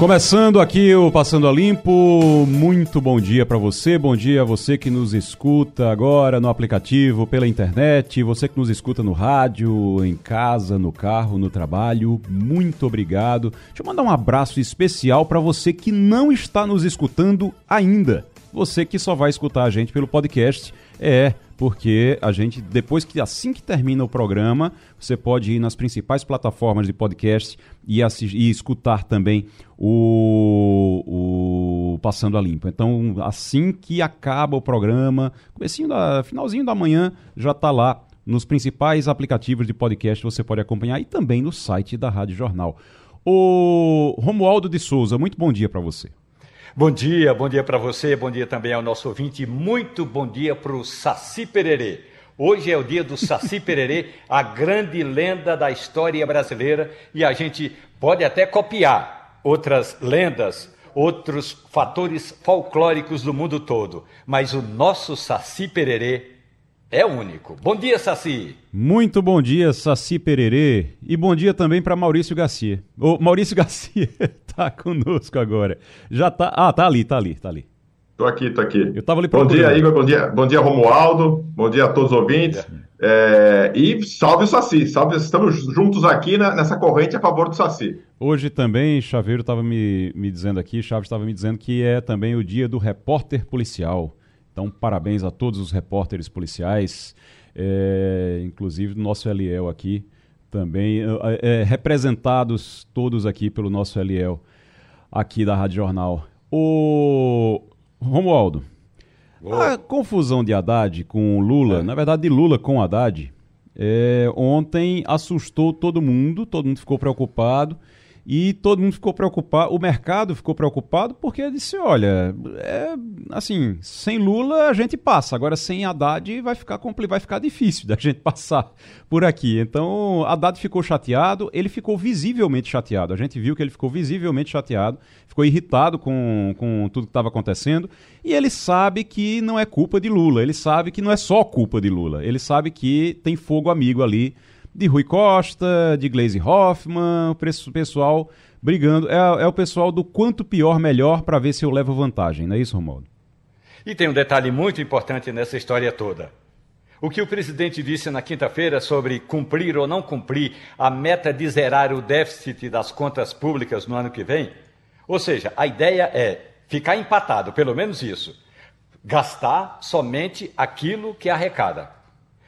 Começando aqui o Passando a Limpo, muito bom dia para você, bom dia a você que nos escuta agora no aplicativo, pela internet, você que nos escuta no rádio, em casa, no carro, no trabalho, muito obrigado. Deixa eu mandar um abraço especial para você que não está nos escutando ainda, você que só vai escutar a gente pelo podcast, é porque a gente, depois que assim que termina o programa, você pode ir nas principais plataformas de podcast e, e escutar também o, o Passando a Limpo. Então, assim que acaba o programa, comecinho da, finalzinho da manhã, já está lá nos principais aplicativos de podcast, você pode acompanhar e também no site da Rádio Jornal. O Romualdo de Souza, muito bom dia para você. Bom dia, bom dia para você, bom dia também ao nosso ouvinte, muito bom dia para o Saci Pererê. Hoje é o dia do Saci Pererê, a grande lenda da história brasileira, e a gente pode até copiar outras lendas, outros fatores folclóricos do mundo todo, mas o nosso Saci Pererê é único. Bom dia, Saci. Muito bom dia, Saci Pererê. E bom dia também para Maurício Garcia. O Maurício Garcia tá conosco agora. Já tá. Ah, tá ali, tá ali, tá ali. Tô aqui, tô aqui. Eu tava ali Bom dia, Igor. Bom dia, bom dia, Romualdo. Bom dia a todos os ouvintes. É, e salve o Saci. Salve, estamos juntos aqui na, nessa corrente a favor do Saci. Hoje também, Chaveiro estava me, me dizendo aqui, Chaves estava me dizendo que é também o dia do repórter policial. Então, parabéns a todos os repórteres policiais, é, inclusive do nosso Eliel aqui, também, é, representados todos aqui pelo nosso Eliel, aqui da Rádio Jornal. O Romualdo, a confusão de Haddad com Lula, é. na verdade de Lula com Haddad, é, ontem assustou todo mundo, todo mundo ficou preocupado. E todo mundo ficou preocupado, o mercado ficou preocupado porque disse: olha, é, assim, sem Lula a gente passa, agora sem Haddad vai ficar, vai ficar difícil da gente passar por aqui. Então, Haddad ficou chateado, ele ficou visivelmente chateado. A gente viu que ele ficou visivelmente chateado, ficou irritado com, com tudo que estava acontecendo. E ele sabe que não é culpa de Lula, ele sabe que não é só culpa de Lula, ele sabe que tem fogo amigo ali de Rui Costa, de Glaze Hoffman, o pessoal brigando. É, é o pessoal do quanto pior, melhor, para ver se eu levo vantagem, não é isso, Romualdo? E tem um detalhe muito importante nessa história toda. O que o presidente disse na quinta-feira sobre cumprir ou não cumprir a meta de zerar o déficit das contas públicas no ano que vem, ou seja, a ideia é ficar empatado, pelo menos isso, gastar somente aquilo que arrecada.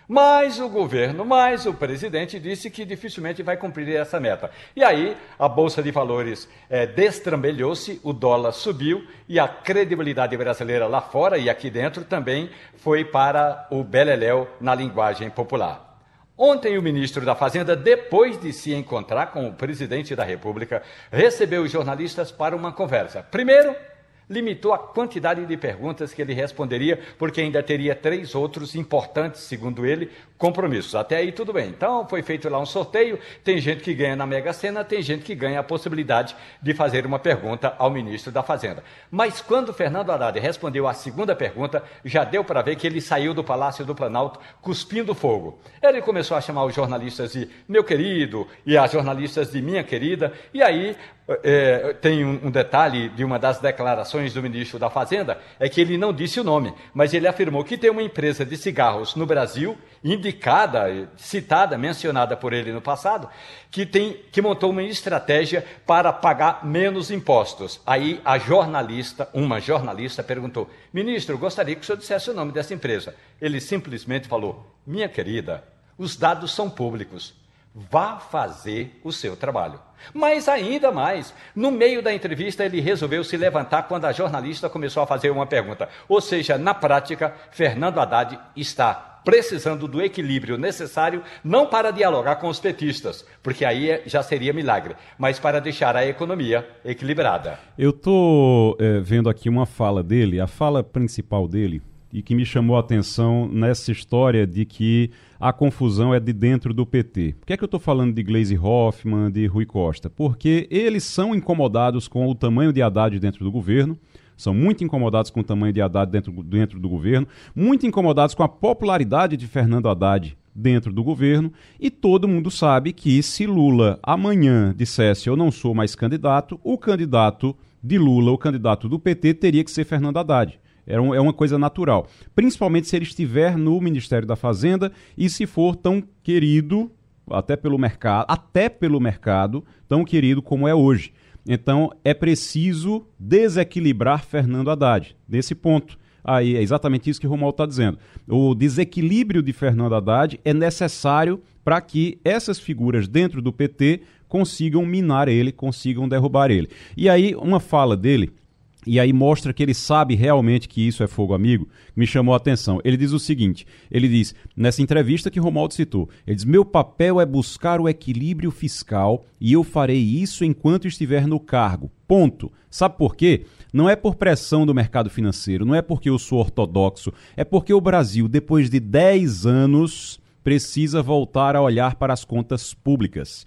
Mas o governo, mais o presidente disse que dificilmente vai cumprir essa meta. E aí a Bolsa de Valores é, destrambelhou-se, o dólar subiu e a credibilidade brasileira lá fora e aqui dentro também foi para o beleléu na linguagem popular. Ontem, o ministro da Fazenda, depois de se encontrar com o presidente da República, recebeu os jornalistas para uma conversa. Primeiro, limitou a quantidade de perguntas que ele responderia, porque ainda teria três outros importantes, segundo ele, compromissos. Até aí tudo bem. Então foi feito lá um sorteio, tem gente que ganha na Mega Sena, tem gente que ganha a possibilidade de fazer uma pergunta ao ministro da Fazenda. Mas quando Fernando Haddad respondeu à segunda pergunta, já deu para ver que ele saiu do Palácio do Planalto cuspindo fogo. Ele começou a chamar os jornalistas de meu querido e as jornalistas de minha querida, e aí é, tem um, um, detalhe de uma das declarações do ministro da Fazenda, é que ele não disse o nome, mas ele afirmou que tem uma empresa de cigarros no Brasil, citada, mencionada por ele no passado, que, tem, que montou uma estratégia para pagar menos impostos. Aí a jornalista, uma jornalista, perguntou: ministro, gostaria que o senhor dissesse o nome dessa empresa. Ele simplesmente falou: minha querida, os dados são públicos. Vá fazer o seu trabalho. Mas ainda mais, no meio da entrevista ele resolveu se levantar quando a jornalista começou a fazer uma pergunta. Ou seja, na prática, Fernando Haddad está precisando do equilíbrio necessário não para dialogar com os petistas, porque aí já seria milagre, mas para deixar a economia equilibrada. Eu estou é, vendo aqui uma fala dele, a fala principal dele e que me chamou a atenção nessa história de que a confusão é de dentro do PT. Por que é que eu estou falando de Gleisi Hoffmann, de Rui Costa? Porque eles são incomodados com o tamanho de Haddad dentro do governo, são muito incomodados com o tamanho de Haddad dentro, dentro do governo, muito incomodados com a popularidade de Fernando Haddad dentro do governo, e todo mundo sabe que se Lula amanhã dissesse eu não sou mais candidato, o candidato de Lula, o candidato do PT, teria que ser Fernando Haddad. É, um, é uma coisa natural. Principalmente se ele estiver no Ministério da Fazenda e se for tão querido, até pelo mercado, até pelo mercado, tão querido como é hoje. Então é preciso desequilibrar Fernando Haddad nesse ponto. Aí é exatamente isso que o Romualdo está dizendo. O desequilíbrio de Fernando Haddad é necessário para que essas figuras dentro do PT consigam minar ele, consigam derrubar ele. E aí, uma fala dele e aí mostra que ele sabe realmente que isso é fogo amigo, me chamou a atenção. Ele diz o seguinte, ele diz, nessa entrevista que Romualdo citou, ele diz, meu papel é buscar o equilíbrio fiscal e eu farei isso enquanto estiver no cargo, ponto. Sabe por quê? Não é por pressão do mercado financeiro, não é porque eu sou ortodoxo, é porque o Brasil, depois de 10 anos, precisa voltar a olhar para as contas públicas.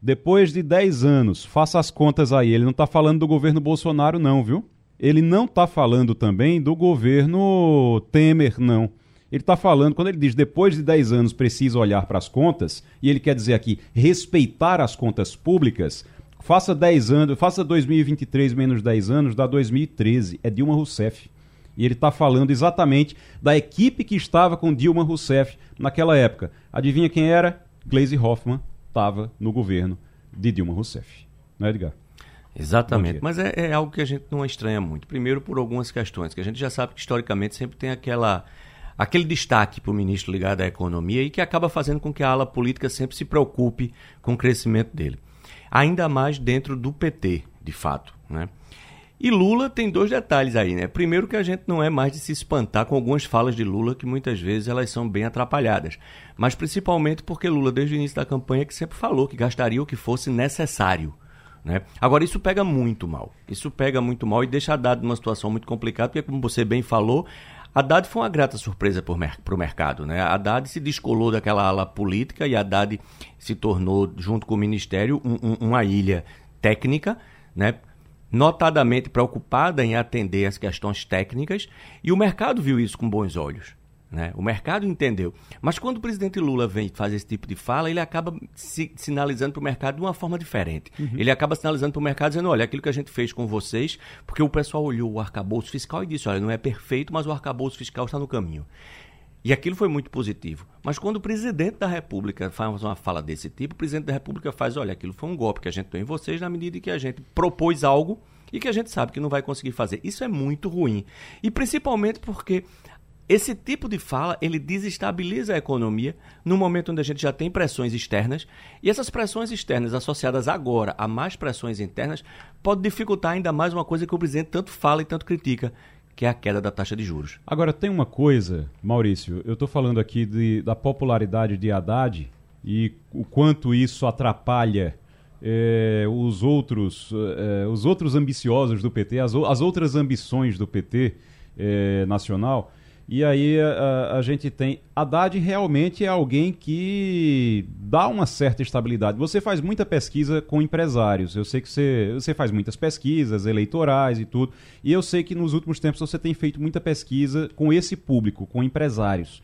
Depois de 10 anos, faça as contas aí. Ele não está falando do governo Bolsonaro, não, viu? Ele não está falando também do governo Temer, não. Ele está falando, quando ele diz depois de 10 anos precisa olhar para as contas, e ele quer dizer aqui respeitar as contas públicas, faça 10 anos, faça 2023 menos 10 anos, dá 2013. É Dilma Rousseff. E ele está falando exatamente da equipe que estava com Dilma Rousseff naquela época. Adivinha quem era? Gleisi Hoffmann, estava no governo de Dilma Rousseff. Não é, Edgar? Exatamente, mas é, é, algo que a gente não estranha muito. Primeiro, por algumas questões, que a gente já sabe que historicamente sempre tem aquela, aquele destaque para o ministro ligado à economia e que acaba fazendo com que a ala política sempre se preocupe com o crescimento dele. Ainda mais dentro do PT, de fato. Né? E Lula tem dois detalhes aí, né? Primeiro que a gente não é mais de se espantar com algumas falas de Lula que muitas vezes elas são bem atrapalhadas, mas principalmente porque Lula desde o início da campanha que sempre falou que gastaria o que fosse necessário. Né? Agora, isso pega muito mal. Isso pega muito mal e deixa Haddad numa situação muito complicada, porque, como você bem falou, Haddad foi uma grata surpresa para o mercado. Né? Haddad se descolou daquela ala política e Haddad se tornou, junto com o Ministério, um, um, uma ilha técnica, né? Notadamente preocupada em atender as questões técnicas, e o mercado viu isso com bons olhos. Né? O mercado entendeu. Mas quando o presidente Lula vem fazer esse tipo de fala, ele acaba se, sinalizando para o mercado de uma forma diferente. Uhum. Ele acaba sinalizando para o mercado dizendo: olha, aquilo que a gente fez com vocês, porque o pessoal olhou o arcabouço fiscal e disse: olha, não é perfeito, mas o arcabouço fiscal está no caminho. E aquilo foi muito positivo. Mas quando o presidente da República faz uma fala desse tipo, o presidente da República faz: olha, aquilo foi um golpe que a gente deu em vocês na medida em que a gente propôs algo e que a gente sabe que não vai conseguir fazer. Isso é muito ruim. E principalmente porque esse tipo de fala ele desestabiliza a economia no momento onde a gente já tem pressões externas e essas pressões externas associadas agora a mais pressões internas pode dificultar ainda mais uma coisa que o presidente tanto fala e tanto critica, que é a queda da taxa de juros. Agora, tem uma coisa, Maurício, eu estou falando aqui de, da popularidade de Haddad e o quanto isso atrapalha é, os, outros, é, os outros ambiciosos do PT, as, as outras ambições do PT é, nacional. E aí a, a, gente tem. Haddad realmente é alguém que dá uma certa estabilidade. Você faz muita pesquisa com empresários. Eu sei que você, você faz muitas pesquisas eleitorais e tudo. E eu sei que nos últimos tempos você tem feito muita pesquisa com esse público, com empresários.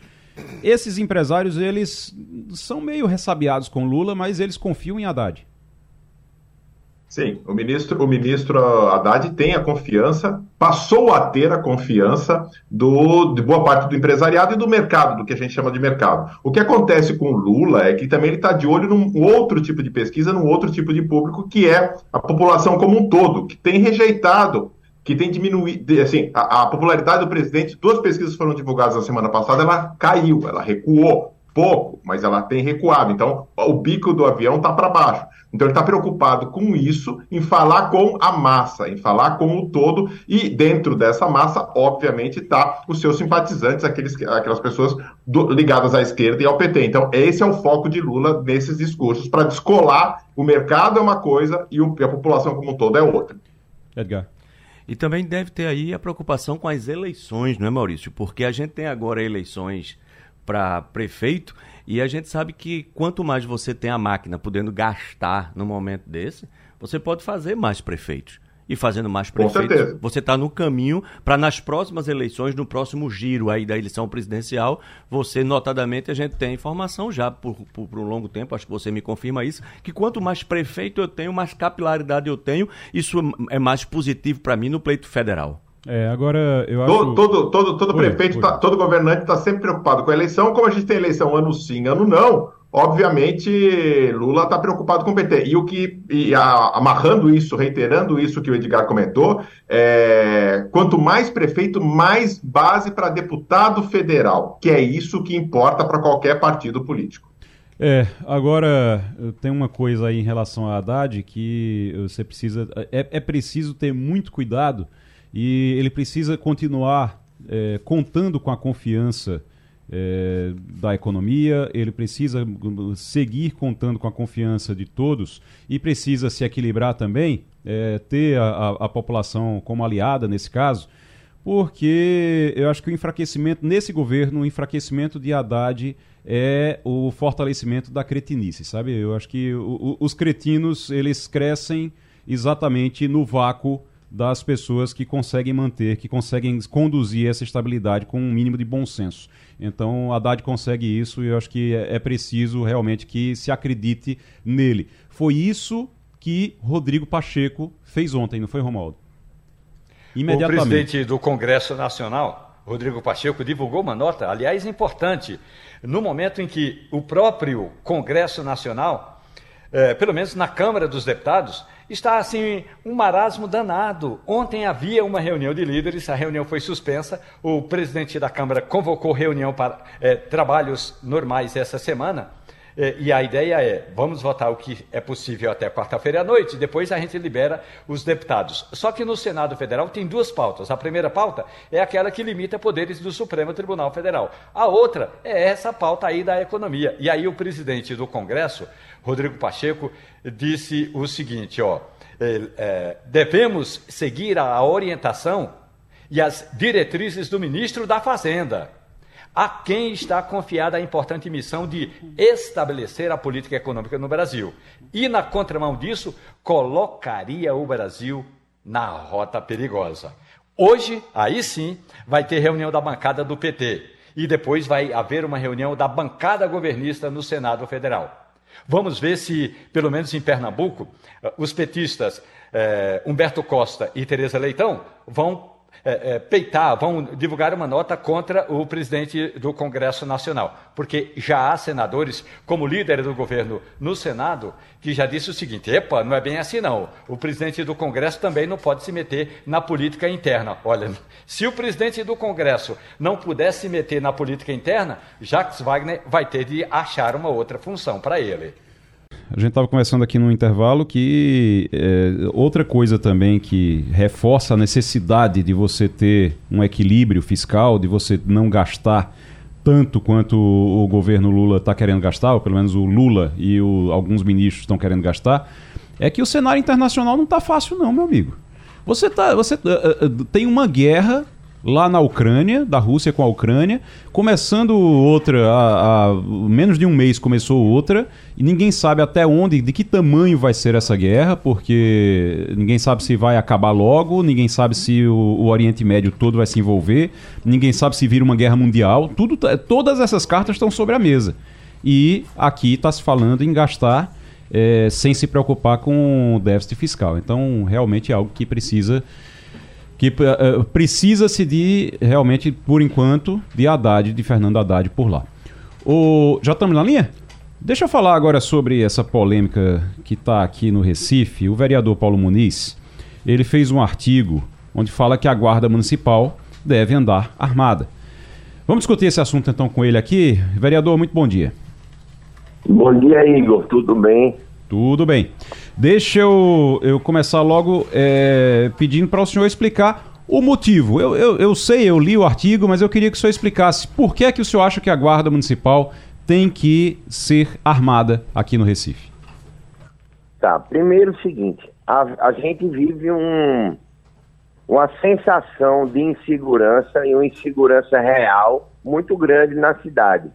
Esses empresários, eles são meio ressabiados com Lula, mas eles confiam em Haddad. Sim, o ministro, o ministro Haddad tem a confiança, passou a ter a confiança do, de boa parte do empresariado e do mercado, do que a gente chama de mercado. O que acontece com o Lula é que também ele está de olho num outro tipo de pesquisa, num outro tipo de público, que é a população como um todo, que tem rejeitado, que tem diminuído, assim, a, a popularidade do presidente, duas pesquisas foram divulgadas na semana passada, ela caiu, ela recuou pouco, mas ela tem recuado. Então, o bico do avião está para baixo. Então ele está preocupado com isso, em falar com a massa, em falar com o todo, e dentro dessa massa, obviamente, está os seus simpatizantes, aqueles, aquelas pessoas do, ligadas à esquerda e ao PT. Então, esse é o foco de Lula nesses discursos, para descolar o mercado é uma coisa e, o, e a população como um todo é outra. Edgar. E também deve ter aí a preocupação com as eleições, não é, Maurício? Porque a gente tem agora eleições para prefeito e a gente sabe que quanto mais você tem a máquina podendo gastar no momento desse, você pode fazer mais prefeitos e fazendo mais prefeitos, você está no caminho para nas próximas eleições, no próximo giro aí da eleição presidencial, você, notadamente, a gente tem informação já por, por, por, um longo tempo, acho que você me confirma isso, que quanto mais prefeito eu tenho, mais capilaridade eu tenho, isso é mais positivo para mim no pleito federal. É, agora eu acho. Todo, todo, todo, todo prefeito, Tá, todo governante está sempre preocupado com a eleição, como a gente tem eleição ano sim, ano não obviamente Lula está preocupado com o PT. E o que, e a, amarrando isso, reiterando isso que o Edgar comentou, é, quanto mais prefeito, mais base para deputado federal, que é isso que importa para qualquer partido político. É, agora tem uma coisa aí em relação a Haddad que você precisa. É, é preciso ter muito cuidado e ele precisa continuar é, contando com a confiança é, da economia, ele precisa seguir contando com a confiança de todos e precisa se equilibrar também, é, ter a, a, a, população como aliada nesse caso, porque eu acho que o enfraquecimento, nesse governo, o enfraquecimento de Haddad é o fortalecimento da cretinice, sabe? Eu acho que o, o, os cretinos, eles crescem exatamente no vácuo das pessoas que conseguem manter, que conseguem conduzir essa estabilidade com um mínimo de bom senso. Então, a Haddad consegue isso e eu acho que é, é preciso realmente que se acredite nele. Foi isso que Rodrigo Pacheco fez ontem, não foi, Romualdo? Imediatamente. O presidente do Congresso Nacional, Rodrigo Pacheco, divulgou uma nota, aliás, importante, no momento em que o próprio Congresso Nacional, eh, pelo menos na Câmara dos Deputados, está assim um marasmo danado. Ontem havia uma reunião de líderes, a reunião foi suspensa. O presidente da Câmara convocou reunião para é, trabalhos normais essa semana. É, e a ideia é: vamos votar o que é possível até quarta-feira à noite, depois a gente libera os deputados. Só que no Senado Federal tem duas pautas. A primeira pauta é aquela que limita poderes do Supremo Tribunal Federal. A outra é essa pauta aí da economia. E aí o presidente do Congresso, Rodrigo Pacheco, disse o seguinte: ó, é, é, devemos seguir a orientação e as diretrizes do ministro da Fazenda, a quem está confiada a importante missão de estabelecer a política econômica no Brasil. E, na contramão disso, colocaria o Brasil na rota perigosa. Hoje, aí sim, vai ter reunião da bancada do PT. E depois vai haver uma reunião da bancada governista no Senado Federal. Vamos ver se, pelo menos em Pernambuco, eh, os petistas eh, Humberto Costa e Tereza Leitão vão é, é, peitar, vão divulgar uma nota contra o presidente do Congresso Nacional, porque já há senadores, como líder do governo no Senado, que já disse o seguinte: epa, não é bem assim não. O presidente do Congresso também não pode se meter na política interna. Olha, se o presidente do Congresso não puder se meter na política interna, Jacques Wagner vai ter de achar uma outra função para ele. A gente estava conversando aqui no intervalo que é, outra coisa também que reforça a necessidade de você ter um equilíbrio fiscal, de você não gastar tanto quanto o governo Lula está querendo gastar, ou pelo menos o Lula e o, alguns ministros estão querendo gastar, é que o cenário internacional não está fácil não, meu amigo. Você, tá, você uh, uh, tem uma guerra lá na Ucrânia, da Rússia com a Ucrânia, começando outra, há, há, menos de um mês começou outra, e ninguém sabe até onde, de que tamanho vai ser essa guerra, porque ninguém sabe se vai acabar logo, ninguém sabe se o, o Oriente Médio todo vai se envolver, ninguém sabe se vira uma guerra mundial, tudo, todas essas cartas estão sobre a mesa. E aqui está se falando em gastar é, sem se preocupar com o déficit fiscal. Então, realmente é algo que precisa que uh, precisa-se de, realmente, por enquanto, de Haddad, de Fernando Haddad por lá. O, já estamos na linha? Deixa eu falar agora sobre essa polêmica que está aqui no Recife. O vereador Paulo Muniz, ele fez um artigo onde fala que a guarda municipal deve andar armada. Vamos discutir esse assunto então com ele aqui. Vereador, muito bom dia. Bom dia, Igor. Tudo bem? Tudo bem. Deixa eu, eu começar logo é, pedindo para o senhor explicar o motivo. Eu, eu, eu sei, eu li o artigo, mas eu queria que o senhor explicasse por que é que o senhor acha que a Guarda Municipal tem que ser armada aqui no Recife. Tá, primeiro o seguinte, a, a gente vive um, uma sensação de insegurança e uma insegurança real muito grande na cidade.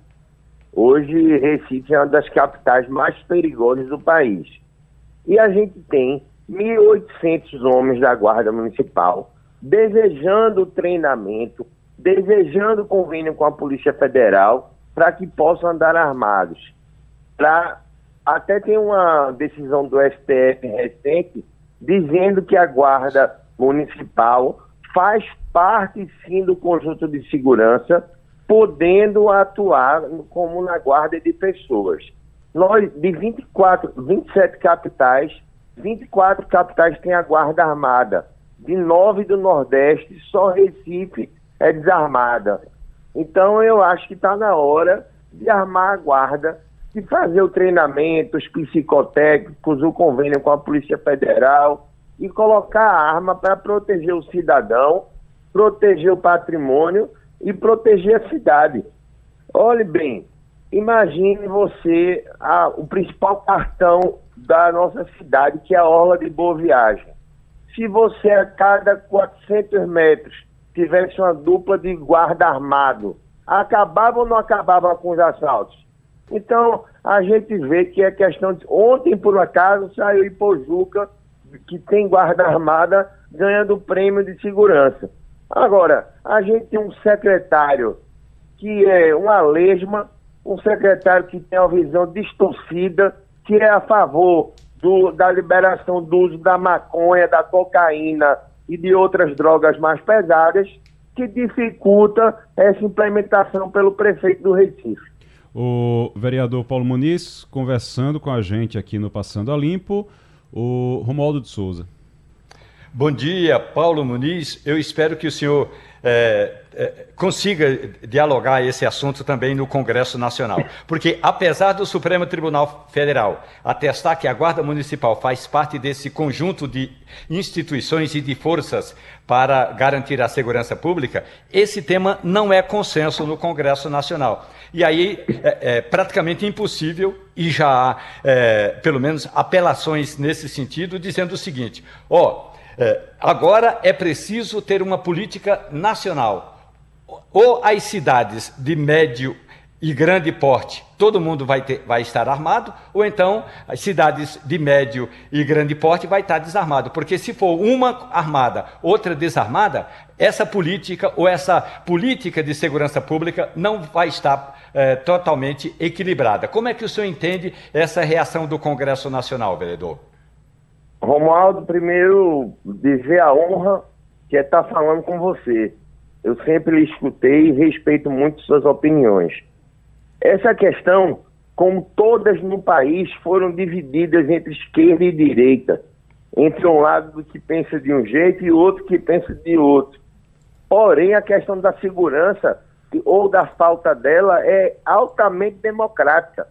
Hoje, Recife é uma das capitais mais perigosas do país. E a gente tem 1.800 homens da Guarda Municipal desejando treinamento, desejando convênio com a Polícia Federal para que possam andar armados. Pra, até tem uma decisão do STF recente dizendo que a Guarda Municipal faz parte sim do conjunto de segurança, podendo atuar como na guarda de pessoas. Nós, de 24, 27 capitais, 24 capitais têm a Guarda Armada. De nove do Nordeste, só Recife é desarmada. Então, eu acho que está na hora de armar a guarda, de fazer o treinamento, os psicotécnicos, o convênio com a Polícia Federal e colocar a arma para proteger o cidadão, proteger o patrimônio e proteger a cidade. Olhe bem, imagine você a, o principal cartão da nossa cidade, que é a Orla de Boa Viagem. Se você a cada 400 metros tivesse uma dupla de guarda armado, acabava ou não acabava com os assaltos? Então, a gente vê que é questão de... Ontem, por acaso, saiu Ipojuca, que tem guarda armada, ganhando o prêmio de segurança. Agora, a gente tem um secretário que é uma lesma, um secretário que tem uma visão distorcida, que é a favor do, da liberação do uso da maconha, da cocaína e de outras drogas mais pesadas, que dificulta essa implementação pelo prefeito do Recife. O vereador Paulo Muniz conversando com a gente aqui no Passando a Limpo, o Romualdo de Souza. Bom dia, Paulo Muniz. Eu espero que o senhor é, é, consiga dialogar esse assunto também no Congresso Nacional. Porque, apesar do Supremo Tribunal Federal atestar que a Guarda Municipal faz parte desse conjunto de instituições e de forças para garantir a segurança pública, esse tema não é consenso no Congresso Nacional. E aí é, é praticamente impossível, e já há, é, pelo menos, apelações nesse sentido, dizendo o seguinte: ó. É, agora é preciso ter uma política nacional. Ou as cidades de médio e grande porte, todo mundo vai, ter, vai estar armado, ou então as cidades de médio e grande porte vai estar desarmado. Porque se for uma armada, outra desarmada, essa política ou essa política de segurança pública não vai estar é, totalmente equilibrada. Como é que o senhor entende essa reação do Congresso Nacional, vereador? Romualdo, primeiro dizer a honra que é estar falando com você. Eu sempre lhe escutei e respeito muito suas opiniões. Essa questão, como todas no país, foram divididas entre esquerda e direita, entre um lado que pensa de um jeito e outro que pensa de outro. Porém, a questão da segurança ou da falta dela é altamente democrática.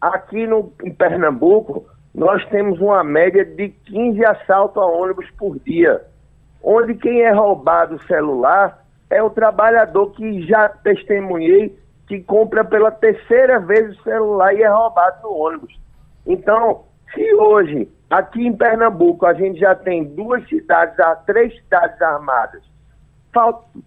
Aqui no, em Pernambuco, nós temos uma média de 15 assaltos a ônibus por dia, onde quem é roubado o celular é o trabalhador que já testemunhei que compra pela terceira vez o celular e é roubado no ônibus. Então, se hoje, aqui em Pernambuco, a gente já tem duas cidades, três cidades armadas,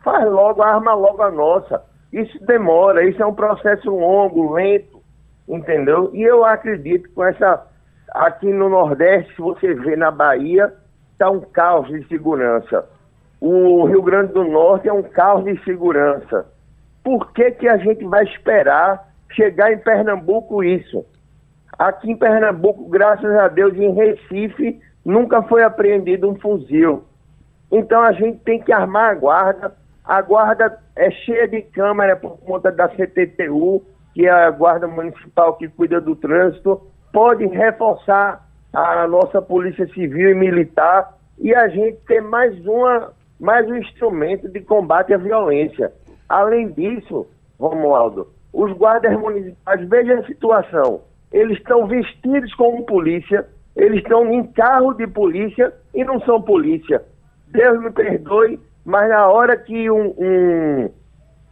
faz logo, arma logo a nossa. Isso demora, isso é um processo longo, lento, entendeu? E eu acredito com essa Aqui no Nordeste, você vê na Bahia, está um caos de segurança. O Rio Grande do Norte é um caos de segurança. Por que, que a gente vai esperar chegar em Pernambuco isso? Aqui em Pernambuco, graças a Deus, em Recife, nunca foi apreendido um fuzil. Então a gente tem que armar a guarda. A guarda é cheia de câmera por conta da CTTU, que é a guarda municipal que cuida do trânsito pode reforçar a nossa polícia civil e militar e a gente ter mais uma mais um instrumento de combate à violência. Além disso, Romualdo, os guardas municipais, veja a situação, eles estão vestidos como polícia, eles estão em carro de polícia e não são polícia. Deus me perdoe, mas na hora que um, um,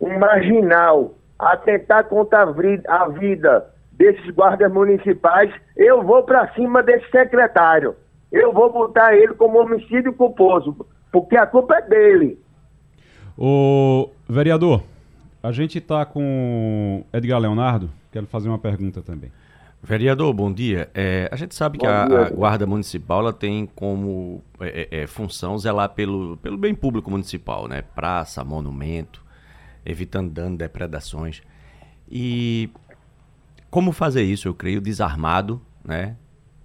um marginal atentar contra a vida desses guardas municipais, eu vou para cima desse secretário. Eu vou botar ele como homicídio culposo. porque a culpa é dele. O vereador, a gente está com Edgar Leonardo, quero fazer uma pergunta também. Vereador, bom dia. É, a gente sabe bom que a, a, Guarda Municipal ela tem como é, é, é, função zelar pelo, pelo bem público municipal, né? Praça, monumento, evitando dano, depredações. E como fazer isso, eu creio, desarmado, né?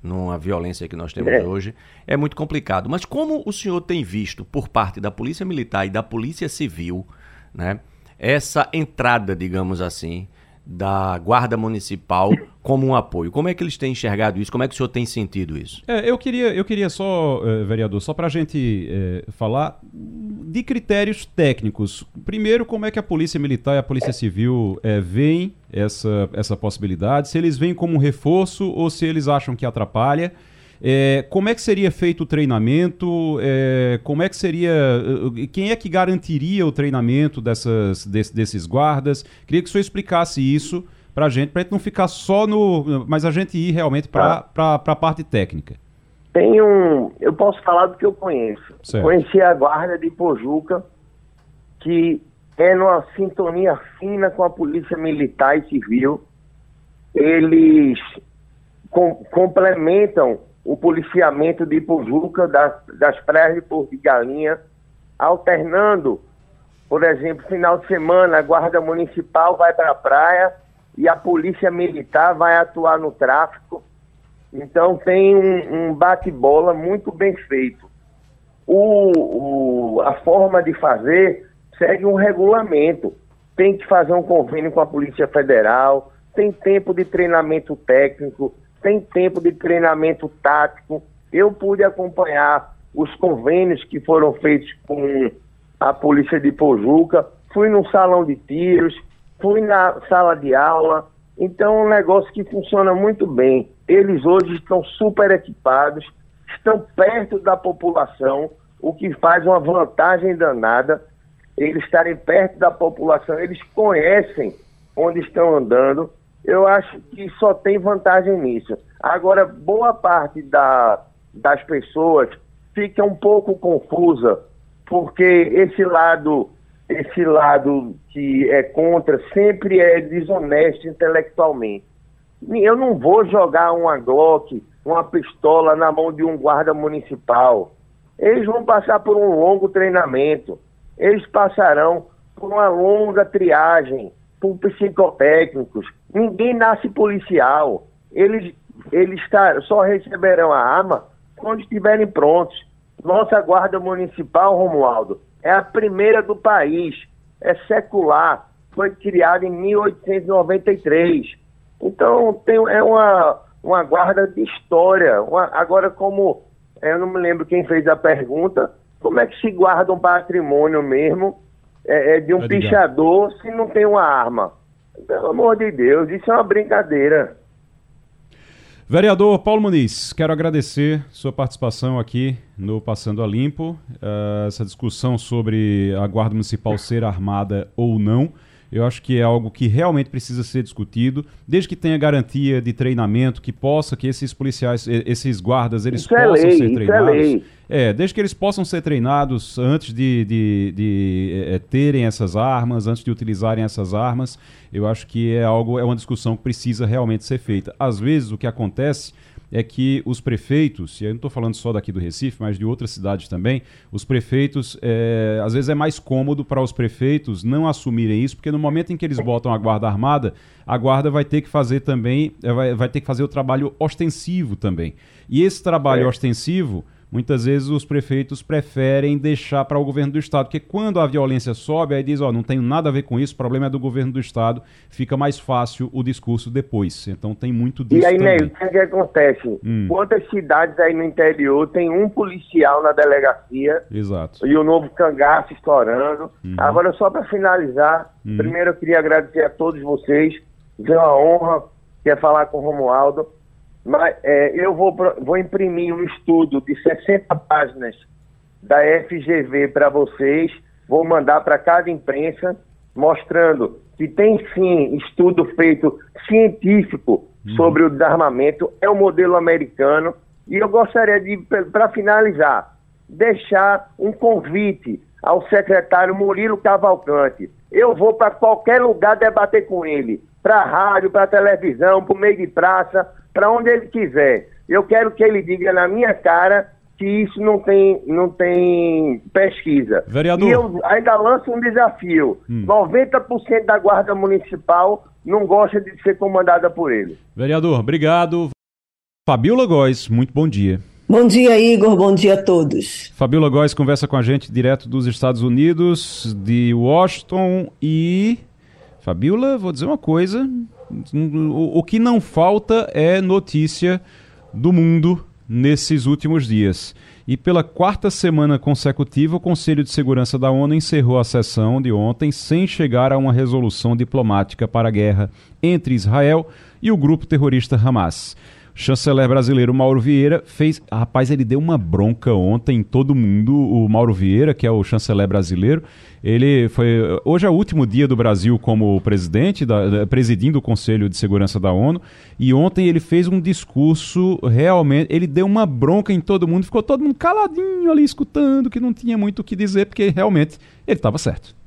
Numa violência que nós temos é. hoje, é muito complicado. Mas como o senhor tem visto por parte da Polícia Militar e da Polícia Civil, né? Essa entrada, digamos assim, da Guarda Municipal como um apoio. Como é que eles têm enxergado isso? Como é que o senhor tem sentido isso? É, eu, queria, eu queria só, eh, vereador, só para a gente eh, falar de critérios técnicos. Primeiro, como é que a Polícia Militar e a Polícia Civil eh, veem essa, essa possibilidade? Se eles veem como um reforço ou se eles acham que atrapalha? É, como é que seria feito o treinamento? É, como é que seria. Quem é que garantiria o treinamento dessas, desse, desses guardas? Queria que o senhor explicasse isso para a gente, para a gente não ficar só no. Mas a gente ir realmente para tá. a parte técnica. Tem um. Eu posso falar do que eu conheço. Certo. Conheci a guarda de Pojuca, que é numa sintonia fina com a polícia militar e civil. Eles com, complementam o policiamento de Ipujuca, das, das praias de Porto de Galinha, alternando, por exemplo, final de semana, a Guarda Municipal vai para a praia e a Polícia Militar vai atuar no tráfico. Então tem um, um bate-bola muito bem feito. O, o, a forma de fazer segue um regulamento. Tem que fazer um convênio com a Polícia Federal, tem tempo de treinamento técnico, tem tempo de treinamento tático. Eu pude acompanhar os convênios que foram feitos com a polícia de Pojuca, fui no salão de tiros, fui na sala de aula. Então é um negócio que funciona muito bem. Eles hoje estão super equipados, estão perto da população, o que faz uma vantagem danada. Eles estarem perto da população, eles conhecem onde estão andando eu acho que só tem vantagem nisso. Agora, boa parte da, das pessoas fica um pouco confusa, porque esse lado, esse lado que é contra sempre é desonesto intelectualmente. Eu não vou jogar uma Glock, uma pistola na mão de um guarda municipal. Eles vão passar por um longo treinamento. Eles passarão por uma longa triagem por psicotécnicos. Ninguém nasce policial. Eles, eles tá, só receberão a arma quando estiverem prontos. Nossa Guarda Municipal, Romualdo, é a primeira do país. É secular. Foi criada em 1893. Então, tem, é uma, uma guarda de história. Uma, agora, como eu não me lembro quem fez a pergunta, como é que se guarda um patrimônio mesmo é, é de um pichador se não tem uma arma. Pelo amor de Deus, isso é uma brincadeira. Vereador Paulo Muniz, quero agradecer sua participação aqui no Passando a Limpo, uh, essa discussão sobre a Guarda Municipal ser armada ou não. Eu acho que é algo que realmente precisa ser discutido, desde que tenha garantia de treinamento, que possa, que esses policiais, esses guardas, eles isso é possam é lei, ser treinados. É, é, desde que eles possam ser treinados antes de, de, de é, terem essas armas, antes de utilizarem essas armas, eu acho que é algo, é uma discussão que precisa realmente ser feita. Às vezes o que acontece é que os prefeitos, e eu não estou falando só daqui do Recife, mas de outras cidades também, os prefeitos, é, às vezes é mais cômodo para os prefeitos não assumirem isso, porque no momento em que eles botam a guarda armada, a guarda vai ter que fazer também, é, vai, vai ter que fazer o trabalho ostensivo também. E esse trabalho é. ostensivo muitas vezes os prefeitos preferem deixar para o governo do estado, porque quando a violência sobe, aí diz, ó, oh, não tem nada a ver com isso, o problema é do governo do estado, fica mais fácil o discurso depois. Então tem muito disso E aí, Ney, o que, é que acontece? Hum. Quantas cidades aí no interior tem um policial na delegacia Exato. e o novo cangaço estourando? Uhum. Agora, só para finalizar, uhum. primeiro eu queria agradecer a todos vocês, foi uma honra, quer falar com o Romualdo, mas, é, eu vou, vou imprimir um estudo de 60 páginas da FGV para vocês, vou mandar para cada imprensa, mostrando que tem sim estudo feito científico uhum. sobre o desarmamento, é o modelo americano. E eu gostaria de, para finalizar, deixar um convite ao secretário Murilo Cavalcante. Eu vou para qualquer lugar debater com ele, para rádio, para televisão, para meio de praça, para onde ele quiser. Eu quero que ele diga na minha cara que isso não tem, não tem pesquisa. Vereador. E eu ainda lanço um desafio: hum. 90% da Guarda Municipal não gosta de ser comandada por ele. Vereador, obrigado. Fabiola Góes, muito bom dia. Bom dia, Igor. Bom dia a todos. Fabiola Góes conversa com a gente direto dos Estados Unidos, de Washington e. Fabiola, vou dizer uma coisa: o, o que não falta é notícia do mundo nesses últimos dias. E pela quarta semana consecutiva, o Conselho de Segurança da ONU encerrou a sessão de ontem sem chegar a uma resolução diplomática para a guerra entre Israel e o grupo terrorista Hamas chanceler brasileiro Mauro Vieira fez. Rapaz, ele deu uma bronca ontem em todo mundo. O Mauro Vieira, que é o chanceler brasileiro, ele foi. Hoje é o último dia do Brasil como presidente, da, presidindo o Conselho de Segurança da ONU. E ontem ele fez um discurso realmente. Ele deu uma bronca em todo mundo, ficou todo mundo caladinho ali escutando, que não tinha muito o que dizer, porque realmente ele estava certo.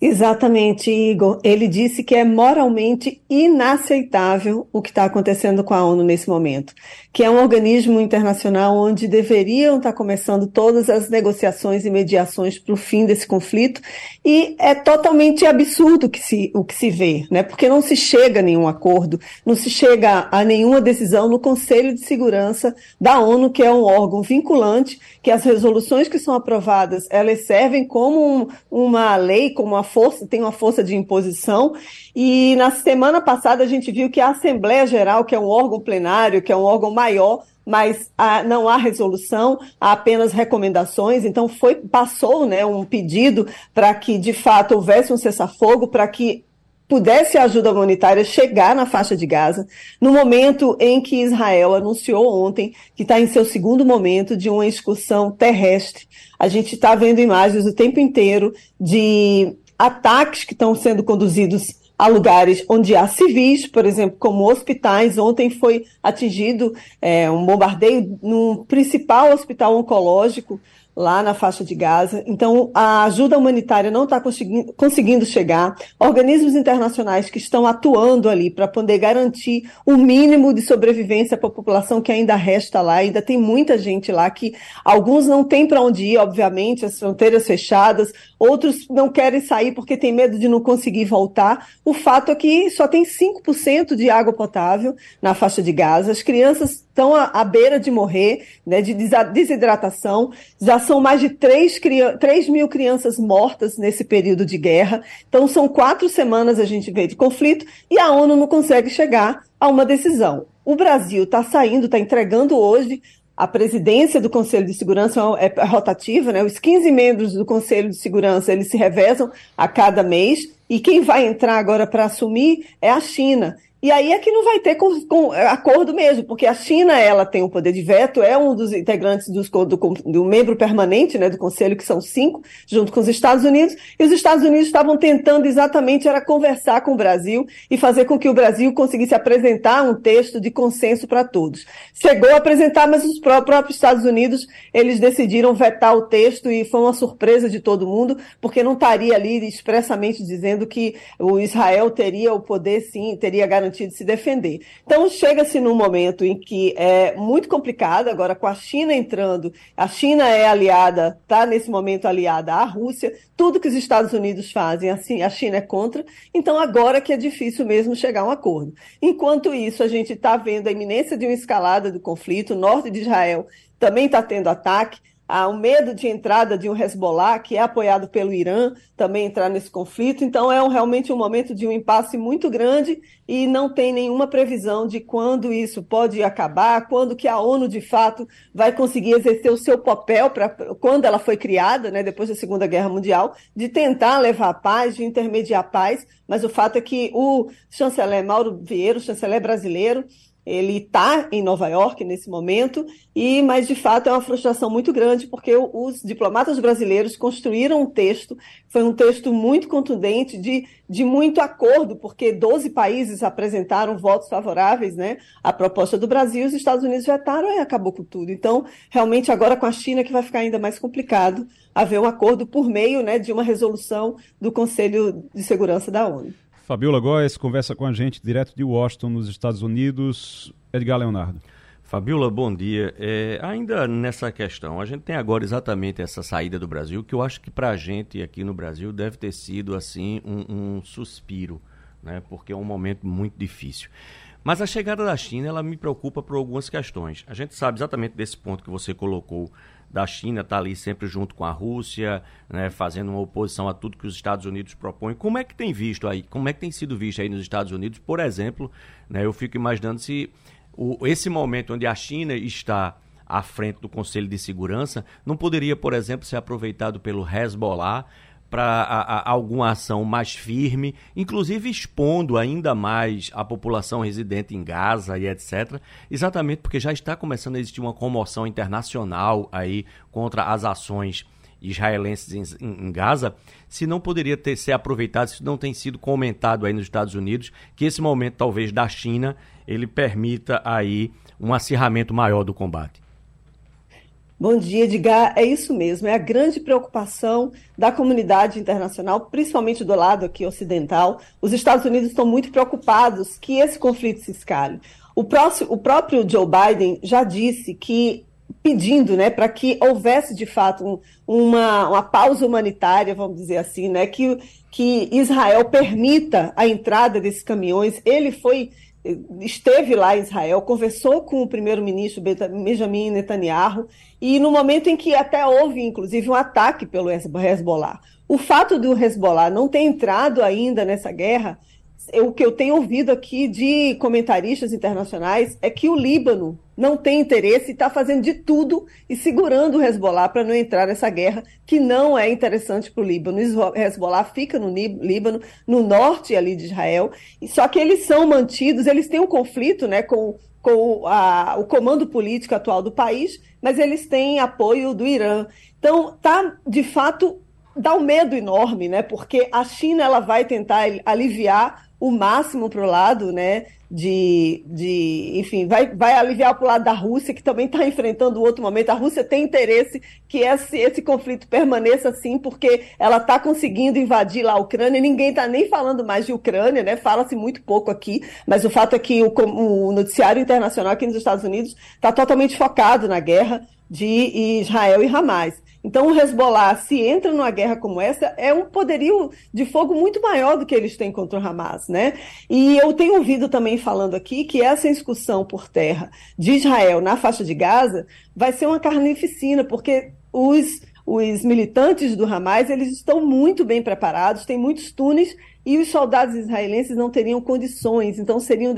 Exatamente, Igor. Ele disse que é moralmente inaceitável o que está acontecendo com a ONU nesse momento, que é um organismo internacional onde deveriam estar começando todas as negociações e mediações para o fim desse conflito, e é totalmente absurdo que se, o que se vê, né? porque não se chega a nenhum acordo, não se chega a nenhuma decisão no Conselho de Segurança da ONU, que é um órgão vinculante, que as resoluções que são aprovadas, elas servem como um, uma lei, como uma força, tem uma força de imposição. E na semana passada a gente viu que a Assembleia Geral, que é um órgão plenário, que é um órgão maior, mas há, não há resolução, há apenas recomendações. Então foi passou, né, um pedido para que de fato houvesse um cessar-fogo, para que pudesse a ajuda humanitária chegar na faixa de Gaza, no momento em que Israel anunciou ontem que está em seu segundo momento de uma excursão terrestre. A gente está vendo imagens o tempo inteiro de ataques que estão sendo conduzidos a lugares onde há civis, por exemplo, como hospitais. Ontem foi atingido é, um bombardeio no principal hospital oncológico lá na faixa de Gaza. Então, a ajuda humanitária não está conseguindo, conseguindo chegar. Organismos internacionais que estão atuando ali para poder garantir o mínimo de sobrevivência para a população que ainda resta lá. Ainda tem muita gente lá que alguns não têm para onde ir, obviamente, as fronteiras fechadas, outros não querem sair porque tem medo de não conseguir voltar. O fato é que só tem 5% de água potável na faixa de Gaza. As crianças estão à, à beira de morrer, né, de desidratação. Já são mais de 3, 3 mil crianças mortas nesse período de guerra. Então, são quatro semanas a gente vê de conflito e a ONU não consegue chegar a uma decisão. O Brasil está saindo, está entregando hoje a presidência do Conselho de Segurança é rotativa, né? Os 15 membros do Conselho de Segurança, eles se revezam a cada mês, e quem vai entrar agora para assumir é a China. E aí é que não vai ter com, com, acordo mesmo, porque a China ela tem o poder de veto, é um dos integrantes dos, do, do membro permanente né, do Conselho, que são cinco, junto com os Estados Unidos, e os Estados Unidos estavam tentando exatamente era conversar com o Brasil e fazer com que o Brasil conseguisse apresentar um texto de consenso para todos. Chegou a apresentar, mas os próprios Estados Unidos eles decidiram vetar o texto e foi uma surpresa de todo mundo, porque não estaria ali expressamente dizendo que o Israel teria o poder, sim, teria garantido garantia de se defender. Então, chega-se num momento em que é muito complicado, agora com a China entrando, a China é aliada, está nesse momento aliada à Rússia, tudo que os Estados Unidos fazem, assim, a China é contra, então agora que é difícil mesmo chegar a um acordo. Enquanto isso, a gente está vendo a iminência de uma escalada do conflito, o norte de Israel também está tendo ataque, há o medo de entrada de um Hezbollah, que é apoiado pelo Irã, também entrar nesse conflito. Então, é um, realmente um momento de um impasse muito grande e não tem nenhuma previsão de quando isso pode acabar, quando que a ONU, de fato, vai conseguir exercer o seu papel, pra, quando ela foi criada, né, depois da Segunda Guerra Mundial, de tentar levar a paz, de intermediar a paz. Mas o fato é que o chanceler Mauro Vieira, o chanceler brasileiro, ele está em Nova York nesse momento, e mas de fato é uma frustração muito grande, porque os diplomatas brasileiros construíram um texto, foi um texto muito contundente, de, de muito acordo, porque 12 países apresentaram votos favoráveis né, à proposta do Brasil, os Estados Unidos vetaram e acabou com tudo. Então, realmente, agora com a China que vai ficar ainda mais complicado haver um acordo por meio né, de uma resolução do Conselho de Segurança da ONU. Fabiola Góes conversa com a gente direto de Washington, nos Estados Unidos. Edgar Leonardo. Fabiola, bom dia. É, ainda nessa questão, a gente tem agora exatamente essa saída do Brasil, que eu acho que para a gente aqui no Brasil deve ter sido assim um, um suspiro, né? porque é um momento muito difícil. Mas a chegada da China, ela me preocupa por algumas questões. A gente sabe exatamente desse ponto que você colocou da China tá ali sempre junto com a Rússia, né, fazendo uma oposição a tudo que os Estados Unidos propõem. Como é que tem visto aí? Como é que tem sido visto aí nos Estados Unidos, por exemplo? Né, eu fico imaginando se o, esse momento onde a China está à frente do Conselho de Segurança não poderia, por exemplo, ser aproveitado pelo Hezbollah para alguma ação mais firme, inclusive expondo ainda mais a população residente em Gaza e etc. Exatamente porque já está começando a existir uma comoção internacional aí contra as ações israelenses em, em, Gaza, se não poderia ter ser aproveitado, se não tem sido comentado aí nos Estados Unidos, que esse momento talvez da China ele permita aí um acirramento maior do combate. Bom dia, Edgar. É isso mesmo, é a grande preocupação da comunidade internacional, principalmente do lado aqui ocidental. Os Estados Unidos estão muito preocupados que esse conflito se escale. O, próximo, o próprio Joe Biden já disse que pedindo né, para que houvesse de fato um, uma, uma pausa humanitária, vamos dizer assim, né, que, que Israel permita a entrada desses caminhões. Ele foi esteve lá em Israel, conversou com o primeiro-ministro Benjamin Netanyahu, e no momento em que até houve, inclusive, um ataque pelo Hezbollah. O fato do Hezbollah não ter entrado ainda nessa guerra, o que eu tenho ouvido aqui de comentaristas internacionais é que o Líbano não tem interesse e está fazendo de tudo e segurando o Hezbollah para não entrar nessa guerra, que não é interessante para o Líbano. O Hezbollah fica no Líbano, no norte ali de Israel, só que eles são mantidos, eles têm um conflito né, com, com a, o comando político atual do país, mas eles têm apoio do Irã. Então, tá de fato dá um medo enorme, né? Porque a China ela vai tentar aliviar o máximo para o lado, né? De, de enfim, vai, vai aliviar para o lado da Rússia, que também está enfrentando outro momento. A Rússia tem interesse que esse, esse conflito permaneça assim, porque ela está conseguindo invadir lá a Ucrânia. Ninguém está nem falando mais de Ucrânia, né? Fala-se muito pouco aqui, mas o fato é que o, o noticiário internacional aqui nos Estados Unidos está totalmente focado na guerra de Israel e Hamas. Então, o Hezbollah, se entra numa guerra como essa, é um poderio de fogo muito maior do que eles têm contra o Hamas, né? E eu tenho ouvido também falando aqui que essa excursão por terra de Israel na faixa de Gaza vai ser uma carnificina, porque os, os militantes do Hamas, eles estão muito bem preparados, tem muitos túneis e os soldados israelenses não teriam condições, então seriam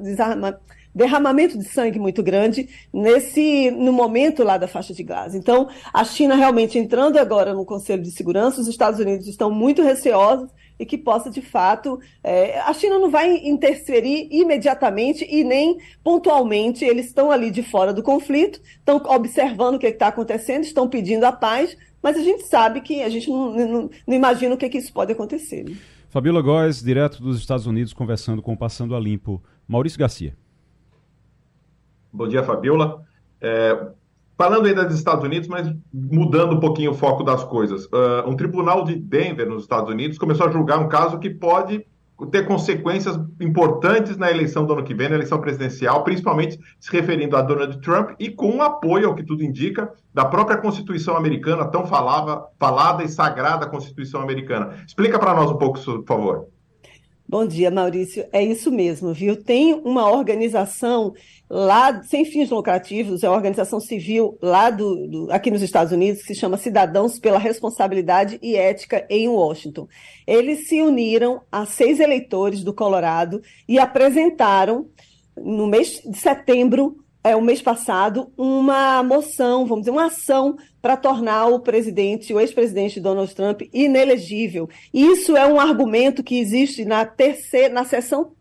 desarmados derramamento de sangue muito grande nesse no momento lá da faixa de Gaza. Então, a China realmente entrando agora no Conselho de Segurança, os Estados Unidos estão muito receosos e que possa, de fato, é, a China não vai interferir imediatamente e nem pontualmente. Eles estão ali de fora do conflito, estão observando o que está acontecendo, estão pedindo a paz, mas a gente sabe que a gente não, não, não imagina o que, que isso pode acontecer. Né? Fabíola Góes, direto dos Estados Unidos, conversando com o Passando a Limpo. Maurício Garcia. Bom dia, Fabiola. É, falando ainda dos Estados Unidos, mas mudando um pouquinho o foco das coisas. Uh, um tribunal de Denver, nos Estados Unidos, começou a julgar um caso que pode ter consequências importantes na eleição do ano que vem, na eleição presidencial, principalmente se referindo a Donald Trump e com apoio, ao que tudo indica, da própria Constituição americana, tão falava, falada e sagrada Constituição americana. Explica para nós um pouco por favor. Bom dia, Maurício. É isso mesmo, viu? Tem uma organização lá, sem fins lucrativos, é uma organização civil lá do, do, aqui nos Estados Unidos, que se chama Cidadãos pela Responsabilidade e Ética em Washington. Eles se uniram a seis eleitores do Colorado e apresentaram, no mês de setembro, é, o mês passado, uma moção, vamos dizer, uma ação para tornar o presidente, o ex-presidente Donald Trump, inelegível. Isso é um argumento que existe na terceira, na seção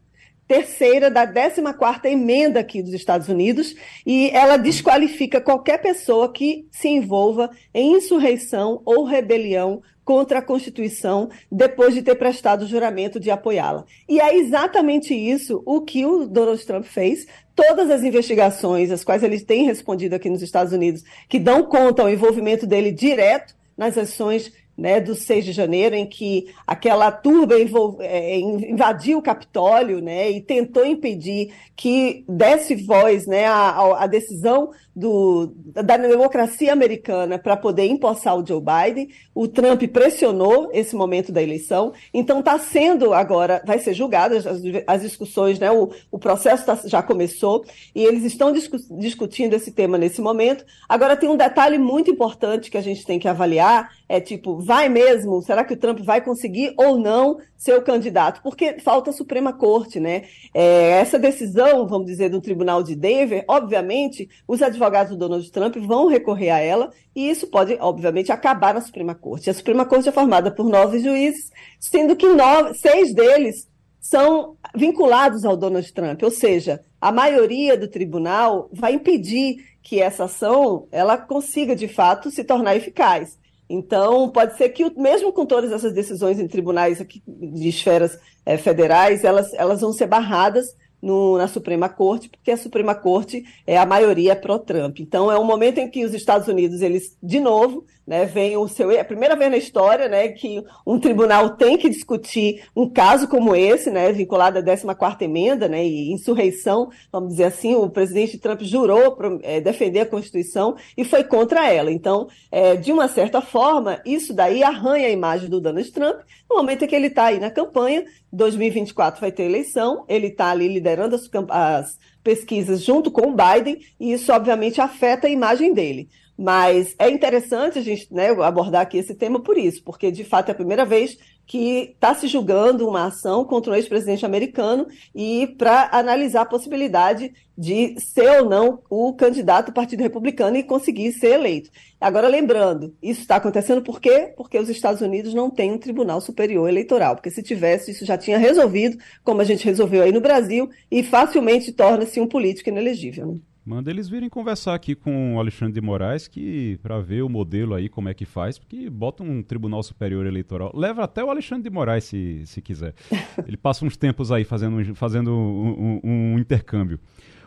terceira da 14ª emenda aqui dos Estados Unidos, e ela desqualifica qualquer pessoa que se envolva em insurreição ou rebelião contra a Constituição depois de ter prestado o juramento de apoiá-la. E é exatamente isso o que o Donald Trump fez. Todas as investigações, as quais ele tem respondido aqui nos Estados Unidos, que dão conta ao envolvimento dele direto nas ações né, do 6 de janeiro, em que aquela turba é, invadiu o Capitólio né, e tentou impedir que desse voz né, à, decisão do, da democracia americana para poder empossar o Joe Biden. O Trump pressionou esse momento da eleição, então está sendo agora, vai ser julgado as, as discussões, né, o, o processo tá, já começou e eles estão discu discutindo esse tema nesse momento. Agora tem um detalhe muito importante que a gente tem que avaliar, é tipo, vai mesmo? Será que o Trump vai conseguir ou não ser o candidato? Porque falta a Suprema Corte, né? É, essa decisão, vamos dizer, do Tribunal de Denver, obviamente, os advogados do Donald Trump vão recorrer a ela e isso pode, obviamente, acabar na Suprema Corte. A Suprema Corte é formada por nove juízes, sendo que nove, seis deles são vinculados ao Donald Trump, ou seja, a maioria do tribunal vai impedir que essa ação ela consiga de fato se tornar eficaz. Então, pode ser que, mesmo com todas essas decisões em tribunais aqui, de esferas é, federais, elas, elas vão ser barradas no, na Suprema Corte, porque a Suprema Corte é a maioria pró-Trump. Então, é um momento em que os Estados Unidos, eles, de novo, né, vem o seu. É a primeira vez na história né, que um tribunal tem que discutir um caso como esse, né, vinculado à 14 emenda né, e insurreição, vamos dizer assim. O presidente Trump jurou é, defender a Constituição e foi contra ela. Então, é, de uma certa forma, isso daí arranha a imagem do Donald Trump no momento em que ele está aí na campanha. 2024 vai ter eleição, ele está ali liderando as, as pesquisas junto com o Biden, e isso obviamente afeta a imagem dele. Mas é interessante a gente né, abordar aqui esse tema por isso, porque de fato é a primeira vez que está se julgando uma ação contra o ex-presidente americano e para analisar a possibilidade de ser ou não o candidato do Partido Republicano e conseguir ser eleito. Agora, lembrando, isso está acontecendo por quê? Porque os Estados Unidos não têm um Tribunal Superior Eleitoral, porque se tivesse, isso já tinha resolvido, como a gente resolveu aí no Brasil, e facilmente torna-se um político inelegível. Né? Manda eles virem conversar aqui com o Alexandre de Moraes, que para ver o modelo aí, como é que faz, porque bota um Tribunal Superior Eleitoral. Leva até o Alexandre de Moraes, se, se quiser. Ele passa uns tempos aí fazendo, fazendo um, um, um intercâmbio.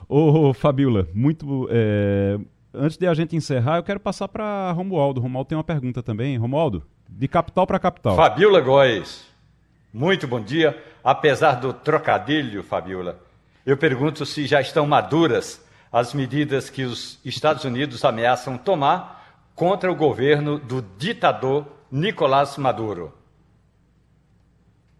Ô, Fabiola, muito. É, antes de a gente encerrar, eu quero passar para Romualdo. Romualdo tem uma pergunta também. Romualdo, de capital para capital. Fabiola Góes, muito bom dia. Apesar do trocadilho, Fabiola, eu pergunto se já estão maduras as medidas que os Estados Unidos ameaçam tomar contra o governo do ditador Nicolás Maduro.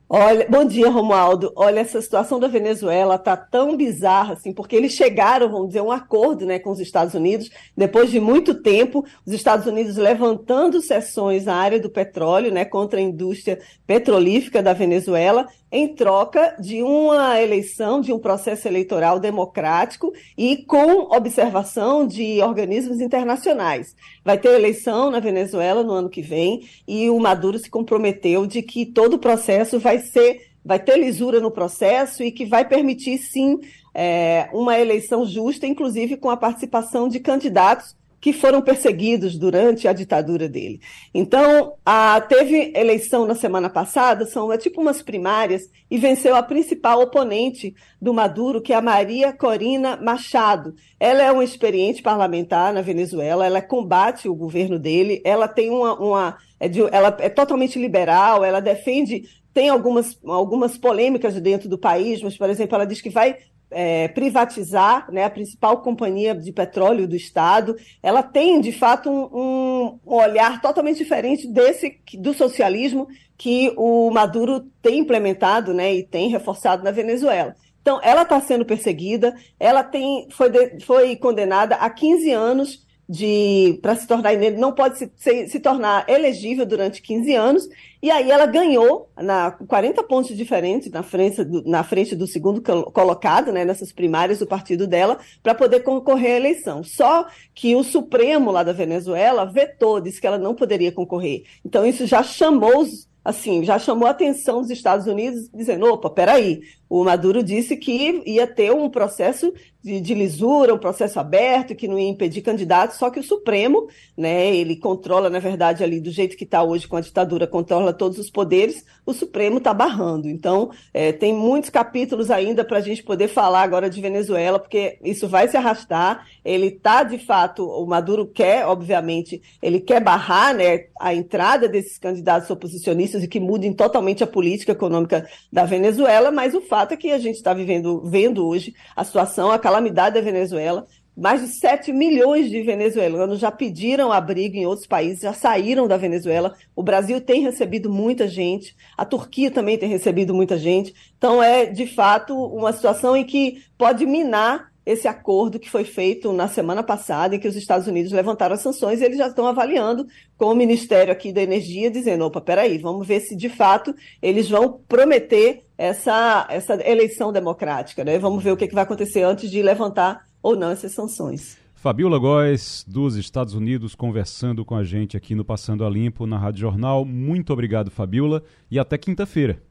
Olha, bom dia, Romualdo. Olha, essa situação da Venezuela tá tão bizarra, assim, porque eles chegaram, vamos dizer, um acordo né, com os Estados Unidos, depois de muito tempo, os Estados Unidos levantando sessões na área do petróleo, né, contra a indústria petrolífica da Venezuela, em troca de uma eleição, de um processo eleitoral democrático e com observação de organismos internacionais. Vai ter eleição na Venezuela no ano que vem e o Maduro se comprometeu de que todo o processo vai ser, vai ter lisura no processo e que vai permitir sim é, uma eleição justa, inclusive com a participação de candidatos que foram perseguidos durante a ditadura dele. Então, a, teve eleição na semana passada, são é tipo umas primárias, e venceu a principal oponente do Maduro, que é a Maria Corina Machado. Ela é uma experiente parlamentar na Venezuela, ela combate o governo dele, ela tem uma. uma é de, ela é totalmente liberal, ela defende tem algumas, algumas polêmicas dentro do país, mas, por exemplo, ela diz que vai é, privatizar né, a principal companhia de petróleo do Estado, ela tem, de fato, um, um, olhar totalmente diferente desse do socialismo que o Maduro tem implementado né, e tem reforçado na Venezuela. Então, ela está sendo perseguida, ela tem, foi, de, foi condenada a 15 anos de para se tornar não pode se, se, se, tornar elegível durante 15 anos. E aí ela ganhou na 40 pontos diferentes na frente do, na frente do segundo colocado né, nessas primárias do partido dela para poder concorrer à eleição. Só que o Supremo lá da Venezuela vetou disse que ela não poderia concorrer. Então isso já chamou os assim, já chamou a atenção dos Estados Unidos, dizendo, opa, peraí, o Maduro disse que ia ter um processo de, de, lisura, um processo aberto, que não ia impedir candidatos, só que o Supremo, né, ele controla, na verdade, ali do jeito que está hoje com a ditadura, controla todos os poderes, o Supremo está barrando. Então, é, tem muitos capítulos ainda para a gente poder falar agora de Venezuela, porque isso vai se arrastar. Ele está, de fato, o Maduro quer, obviamente, ele quer barrar né, a entrada desses candidatos oposicionistas e que mudem totalmente a política econômica da Venezuela, mas o fato é que a gente está vivendo, vendo hoje a situação, a calamidade da Venezuela. Mais de 7 milhões de venezuelanos já pediram abrigo em outros países, já saíram da Venezuela. O Brasil tem recebido muita gente, a Turquia também tem recebido muita gente. Então, é de fato uma situação em que pode minar esse acordo que foi feito na semana passada, em que os Estados Unidos levantaram as sanções, e eles já estão avaliando com o Ministério aqui da Energia, dizendo: opa, peraí, vamos ver se de fato eles vão prometer essa, essa eleição democrática, né? Vamos ver o que, que vai acontecer antes de levantar ou não essas sanções. Fabiola Góes, dos Estados Unidos, conversando com a gente aqui no Passando a Limpo, na Rádio Jornal. Muito obrigado, Fabiola, e até quinta-feira.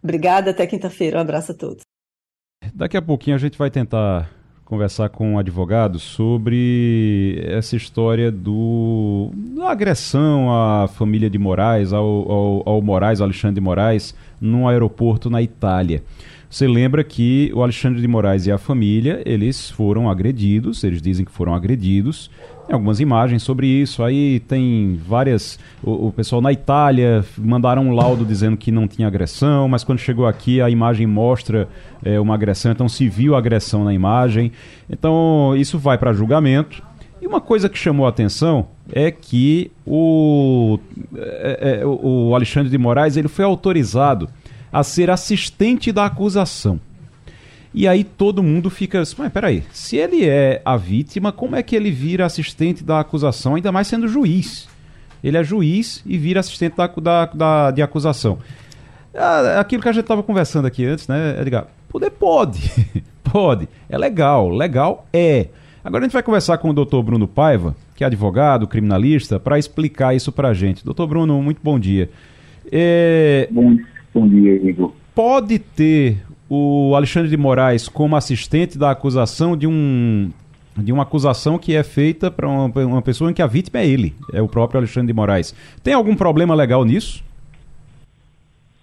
Obrigada, até quinta-feira. Um abraço a todos. Daqui a pouquinho a gente vai tentar conversar com um advogado sobre essa história do da agressão à família de Moraes, ao, ao, ao Moraes, Alexandre de Moraes, num aeroporto na Itália. Você lembra que o Alexandre de Moraes e a família, eles foram agredidos, eles dizem que foram agredidos. Tem algumas imagens sobre isso. Aí tem várias. O, o, pessoal na Itália mandaram um laudo dizendo que não tinha agressão, mas quando chegou aqui a imagem mostra é, uma agressão, então se viu agressão na imagem. Então isso vai para julgamento. E uma coisa que chamou a atenção é que o, é, é, o Alexandre de Moraes ele foi autorizado a ser assistente da acusação. E aí todo mundo fica assim, mas peraí, se ele é a vítima, como é que ele vira assistente da acusação, ainda mais sendo juiz? Ele é juiz e vira assistente da, da, da de acusação. Ah, aquilo que a gente estava conversando aqui antes, né, Edgar? Poder pode, pode, é legal, legal é. Agora a gente vai conversar com o doutor Bruno Paiva, que é advogado, criminalista, para explicar isso para a gente. Doutor Bruno, muito bom dia. É... Bom, bom dia, Igor. Pode ter o Alexandre de Moraes como assistente da acusação de um de uma acusação que é feita para uma, uma, pessoa em que a vítima é ele, é o próprio Alexandre de Moraes. Tem algum problema legal nisso?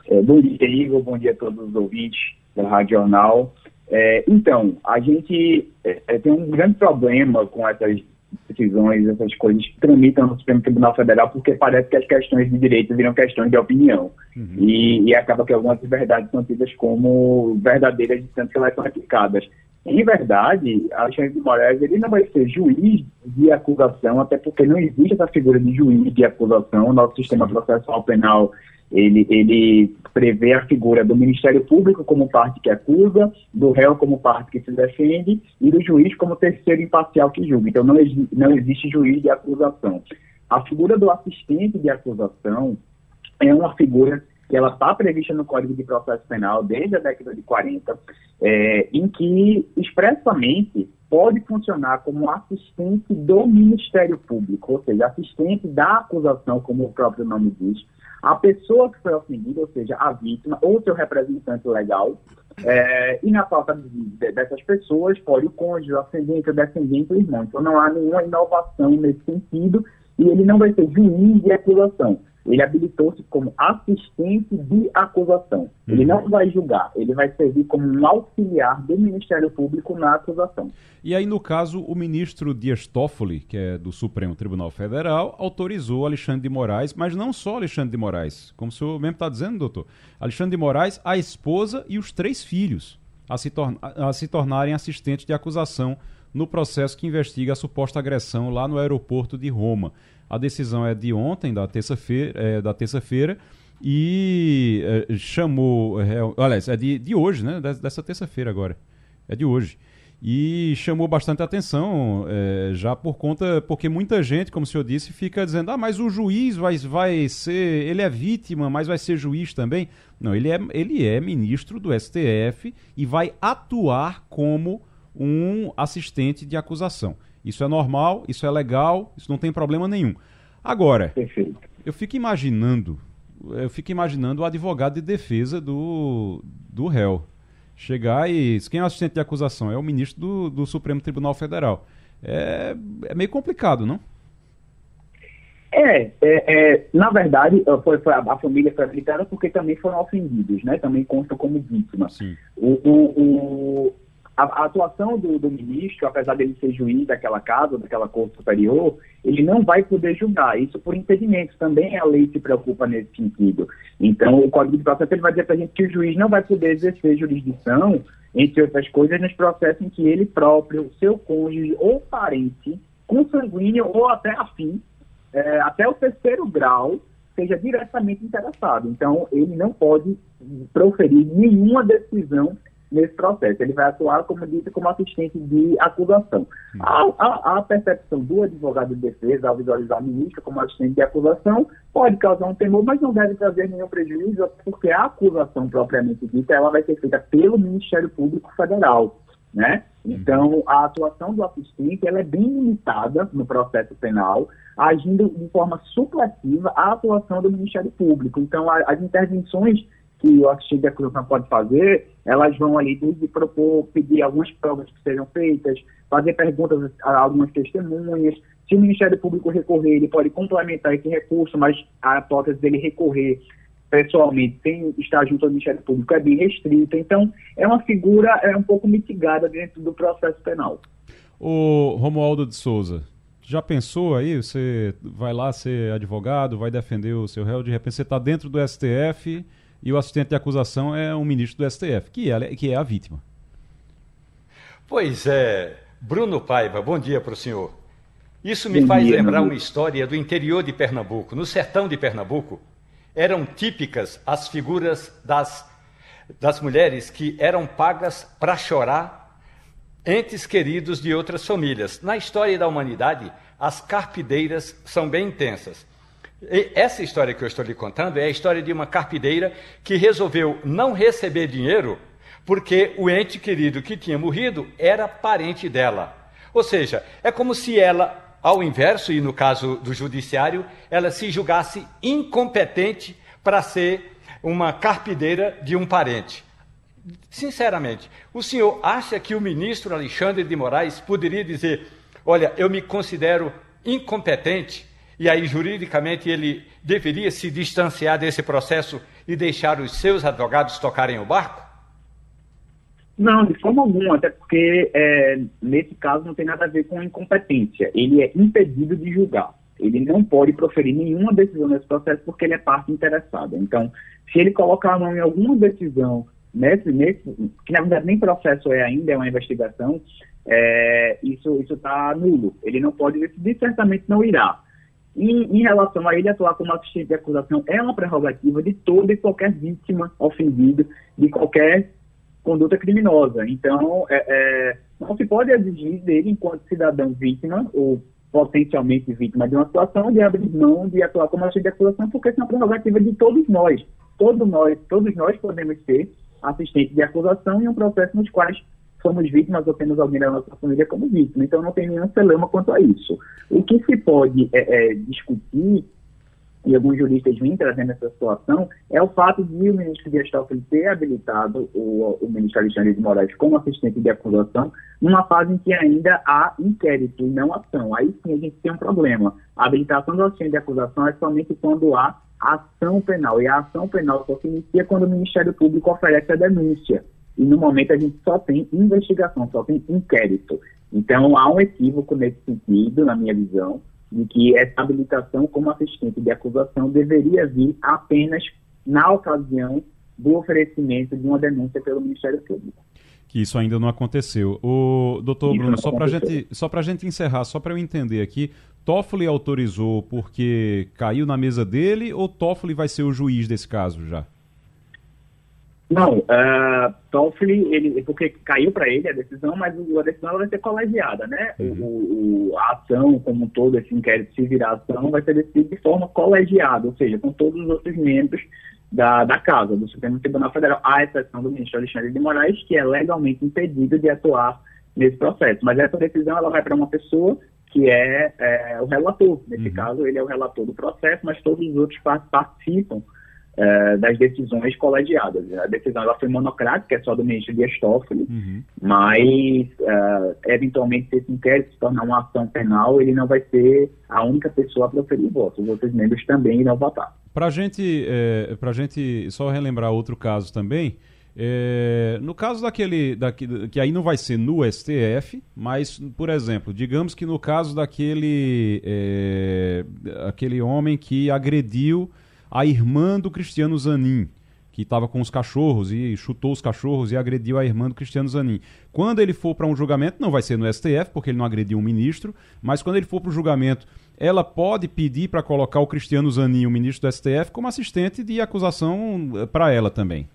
É, bom dia, Igor. Bom dia a todos os ouvintes da Rádio Jornal. É, então, a gente é, é tem um grande problema com essas decisões, essas coisas tramitam no Supremo Tribunal Federal, porque parece que as questões de direito viram questões de opinião. Uhum. E, e, acaba que algumas verdades são tidas como verdadeiras de tanto que elas são aplicadas. Em verdade, Alexandre de Moraes ele não vai ser juiz de acusação, até porque não existe essa figura de juiz de acusação. O nosso sistema processual penal ele, ele prevê a figura do Ministério Público como parte que acusa, do réu como parte que se defende e do juiz como terceiro imparcial que julga. Então, não, não existe juiz de acusação. A figura do assistente de acusação é uma figura que ela está prevista no Código de Processo Penal desde a década de 40, é, em que expressamente pode funcionar como assistente do Ministério Público, ou seja, assistente da acusação, como o próprio nome diz, a pessoa que foi ofendida, ou seja, a vítima ou seu representante legal, é, e na falta de, de, dessas pessoas, pode o cônjuge, o ascendente, o descendente, o irmão. Então não há nenhuma inovação nesse sentido e ele não vai ser juiz de acusação ele habilitou-se como assistente de acusação. Ele não vai julgar, ele vai servir como um auxiliar do Ministério Público na acusação. E aí, no caso, o ministro Dias Toffoli, que é do Supremo Tribunal Federal, autorizou Alexandre de Moraes, mas não só Alexandre de Moraes, como o senhor mesmo está dizendo, doutor, Alexandre de Moraes, a esposa e os três filhos a se, a se tornarem assistentes de acusação no processo que investiga a suposta agressão lá no aeroporto de Roma. A decisão é de ontem, da terça-feira, é, da terça-feira e é, chamou, é, aliás, é de, de hoje, né? Dessa terça-feira agora, é de hoje. E chamou bastante atenção, é, já por conta, porque muita gente, como o senhor disse, fica dizendo, ah, mas o juiz vai, vai ser, ele é vítima, mas vai ser juiz também. Não, ele é, ele é ministro do STF e vai atuar como um assistente de acusação. Isso é normal, isso é legal, isso não tem problema nenhum. Agora, Perfeito. eu fico imaginando, eu fico imaginando o advogado de defesa do, do réu. chegar e. Quem é o assistente de acusação? É o ministro do, do Supremo Tribunal Federal. É, é meio complicado, não? É, é, é, na verdade, foi, foi, a família foi habilitada porque também foram ofendidos, né? Também constam como vítimas. O, o, o, a, a, atuação do, do, ministro, apesar dele ser juiz daquela casa, daquela corte superior, ele não vai poder julgar. Isso por impedimento. Também a lei se preocupa nesse sentido. Então, o Código de Processo ele vai dizer para a gente que o juiz não vai poder exercer jurisdição, entre outras coisas, nos processos em que ele próprio, seu cônjuge ou parente, consanguíneo ou até afim, é, até o terceiro grau seja diretamente interessado. Então, ele não pode proferir nenhuma decisão nesse processo. Ele vai atuar, como disse, como assistente de acusação. A, a, a, percepção do advogado de defesa, ao visualizar a ministra como assistente de acusação, pode causar um temor, mas não deve trazer nenhum prejuízo, porque a acusação propriamente dita, ela vai ser feita pelo Ministério Público Federal. Né? Então, a atuação do assistente ela é bem limitada no processo penal, agindo de forma supletiva à atuação do Ministério Público. Então, a, as intervenções que o assistente de acusação pode fazer, elas vão ali desde propor, pedir algumas provas que sejam feitas, fazer perguntas a algumas testemunhas. Se o Ministério Público recorrer, ele pode complementar esse recurso, mas a hipótese dele recorrer pessoalmente sem estar junto ao Ministério Público é bem restrita. Então, é uma figura é um pouco mitigada dentro do processo penal. O Romualdo de Souza, já pensou aí? Você vai lá ser advogado, vai defender o seu réu, de repente você está dentro do STF e o assistente de acusação é um ministro do STF, que é, que é a vítima. Pois é, Bruno Paiva, bom dia para o senhor. Isso me bom faz dia, lembrar uma história do interior de Pernambuco, no sertão de Pernambuco eram típicas as figuras das, das mulheres que eram pagas para chorar entes queridos de outras famílias. Na história da humanidade, as carpideiras são bem intensas. Essa história que eu estou lhe contando é a história de uma carpideira que resolveu não receber dinheiro porque o ente querido que tinha morrido era parente dela. Ou seja, é como se ela ao inverso, e no caso do judiciário, ela se julgasse incompetente para ser uma carpideira de um parente. Sinceramente, o senhor acha que o ministro Alexandre de Moraes poderia dizer: olha, eu me considero incompetente, e aí juridicamente ele deveria se distanciar desse processo e deixar os seus advogados tocarem o barco? Não, de forma alguma, até porque é, nesse caso não tem nada a ver com incompetência. Ele é impedido de julgar. Ele não pode proferir nenhuma decisão nesse processo porque ele é parte interessada. Então, se ele colocar a mão em alguma decisão nesse, nesse que na verdade nem processo é ainda, é uma investigação, é, isso está nulo. Ele não pode decidir, certamente não irá. E, em relação a ele atuar como assistente de acusação, é uma prerrogativa de toda e qualquer vítima ofendida, de qualquer conduta criminosa. Então, é, é, não se pode exigir dele, enquanto cidadão vítima, ou potencialmente vítima de uma situação, de abrir mão de atuar como agente de acusação, porque isso é uma prerrogativa de todos nós. Todos nós, todos nós podemos ser assistentes de acusação em um processo nos quais somos vítimas ou temos alguém da nossa família como vítima. Então, não tem nenhum celema quanto a isso. O que se pode é, é, discutir e alguns juristas vêm trazendo essa situação, é o fato de o ministro Dias Toffoli ter habilitado o, o ministro Alexandre de Moraes como assistente de acusação numa fase em que ainda há inquérito e não ação. Aí sim a gente tem um problema. A habilitação do assistente de acusação é somente quando há ação penal. E a ação penal só se inicia quando o Ministério Público oferece a denúncia. E no momento a gente só tem investigação, só tem inquérito. Então há um equívoco nesse sentido, na minha visão de que essa habilitação como assistente de acusação deveria vir apenas na ocasião do oferecimento de uma denúncia pelo Ministério Público. Que isso ainda não aconteceu. O doutor Bruno, só para gente, só a gente encerrar, só para eu entender aqui, Toffoli autorizou porque caiu na mesa dele ou Toffoli vai ser o juiz desse caso já? Não, uh, Toffoli, ele, porque caiu para ele a decisão, mas a decisão vai ser colegiada, né? Uhum. O, a ação como um todo, esse inquérito, se virar ação, vai ser decidido de forma colegiada, ou seja, com todos os outros membros da, da Casa, do Supremo Tribunal Federal, à exceção do ministro Alexandre de Moraes, que é legalmente impedido de atuar nesse processo. Mas essa decisão ela vai para uma pessoa que é, é, o relator. Nesse uhum. caso, ele é o relator do processo, mas todos os outros participam uh, das decisões colegiadas. A decisão ela foi monocrática, é só do ministro Dias Toffoli, uhum. mas uh, eventualmente se esse inquérito se tornar uma ação penal, ele não vai ser a única pessoa a proferir voto. Os outros membros também irão votar. Para gente, é, a gente só relembrar outro caso também, é, no caso daquele, daquele, que aí não vai ser no STF, mas, por exemplo, digamos que no caso daquele é, aquele homem que agrediu a irmã do Cristiano Zanin, que estava com os cachorros e chutou os cachorros e agrediu a irmã do Cristiano Zanin. Quando ele for para um julgamento, não vai ser no STF, porque ele não agrediu um ministro, mas quando ele for para o julgamento, ela pode pedir para colocar o Cristiano Zanin, o ministro do STF, como assistente de acusação eh, para ela também.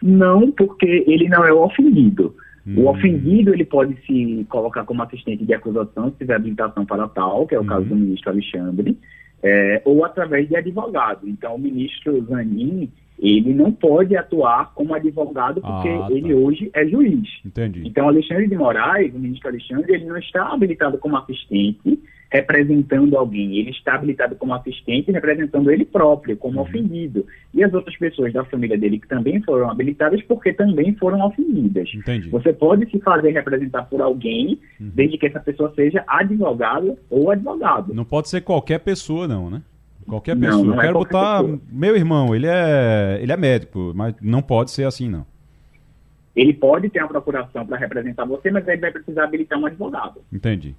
Não, porque ele não é o ofendido. Hum. O ofendido ele pode se colocar como assistente de acusação se tiver habilitação para tal, que é o hum. caso do ministro Alexandre, é, ou através de advogado. Então, o ministro Zanin, ele não pode atuar como advogado porque ah, tá. ele hoje é juiz. Entendi. Então, Alexandre de Moraes, o ministro Alexandre, ele não está habilitado como assistente, representando alguém. Ele está habilitado como assistente, representando ele próprio, como uhum. ofendido. E as outras pessoas da família dele que também foram habilitadas porque também foram ofendidas. Entendi. Você pode se fazer representar por alguém, uhum. desde que essa pessoa seja advogado ou advogado. Não pode ser qualquer pessoa, não, né? Qualquer pessoa. Não, não Eu é quero botar pessoa. meu irmão, ele é, ele é médico, mas não pode ser assim, não. Ele pode ter uma procuração para representar você, mas ele vai precisar habilitar um advogado. Entendi.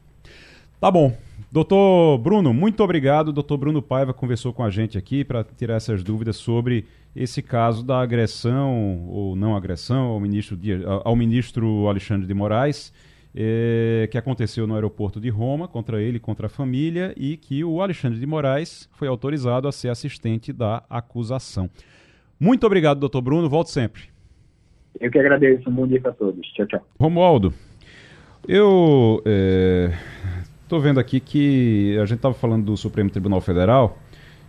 Tá bom. Doutor Bruno, muito obrigado. Doutor Bruno Paiva conversou com a gente aqui para tirar essas dúvidas sobre esse caso da agressão ou não agressão ao ministro, ao ministro Alexandre de Moraes, eh, que aconteceu no aeroporto de Roma contra ele e contra a família e que o Alexandre de Moraes foi autorizado a ser assistente da acusação. Muito obrigado, doutor Bruno. Volto sempre. Eu que agradeço. Um bom dia para todos. Tchau, tchau. Romualdo, eu. Eh Estou vendo aqui que a gente estava falando do Supremo Tribunal Federal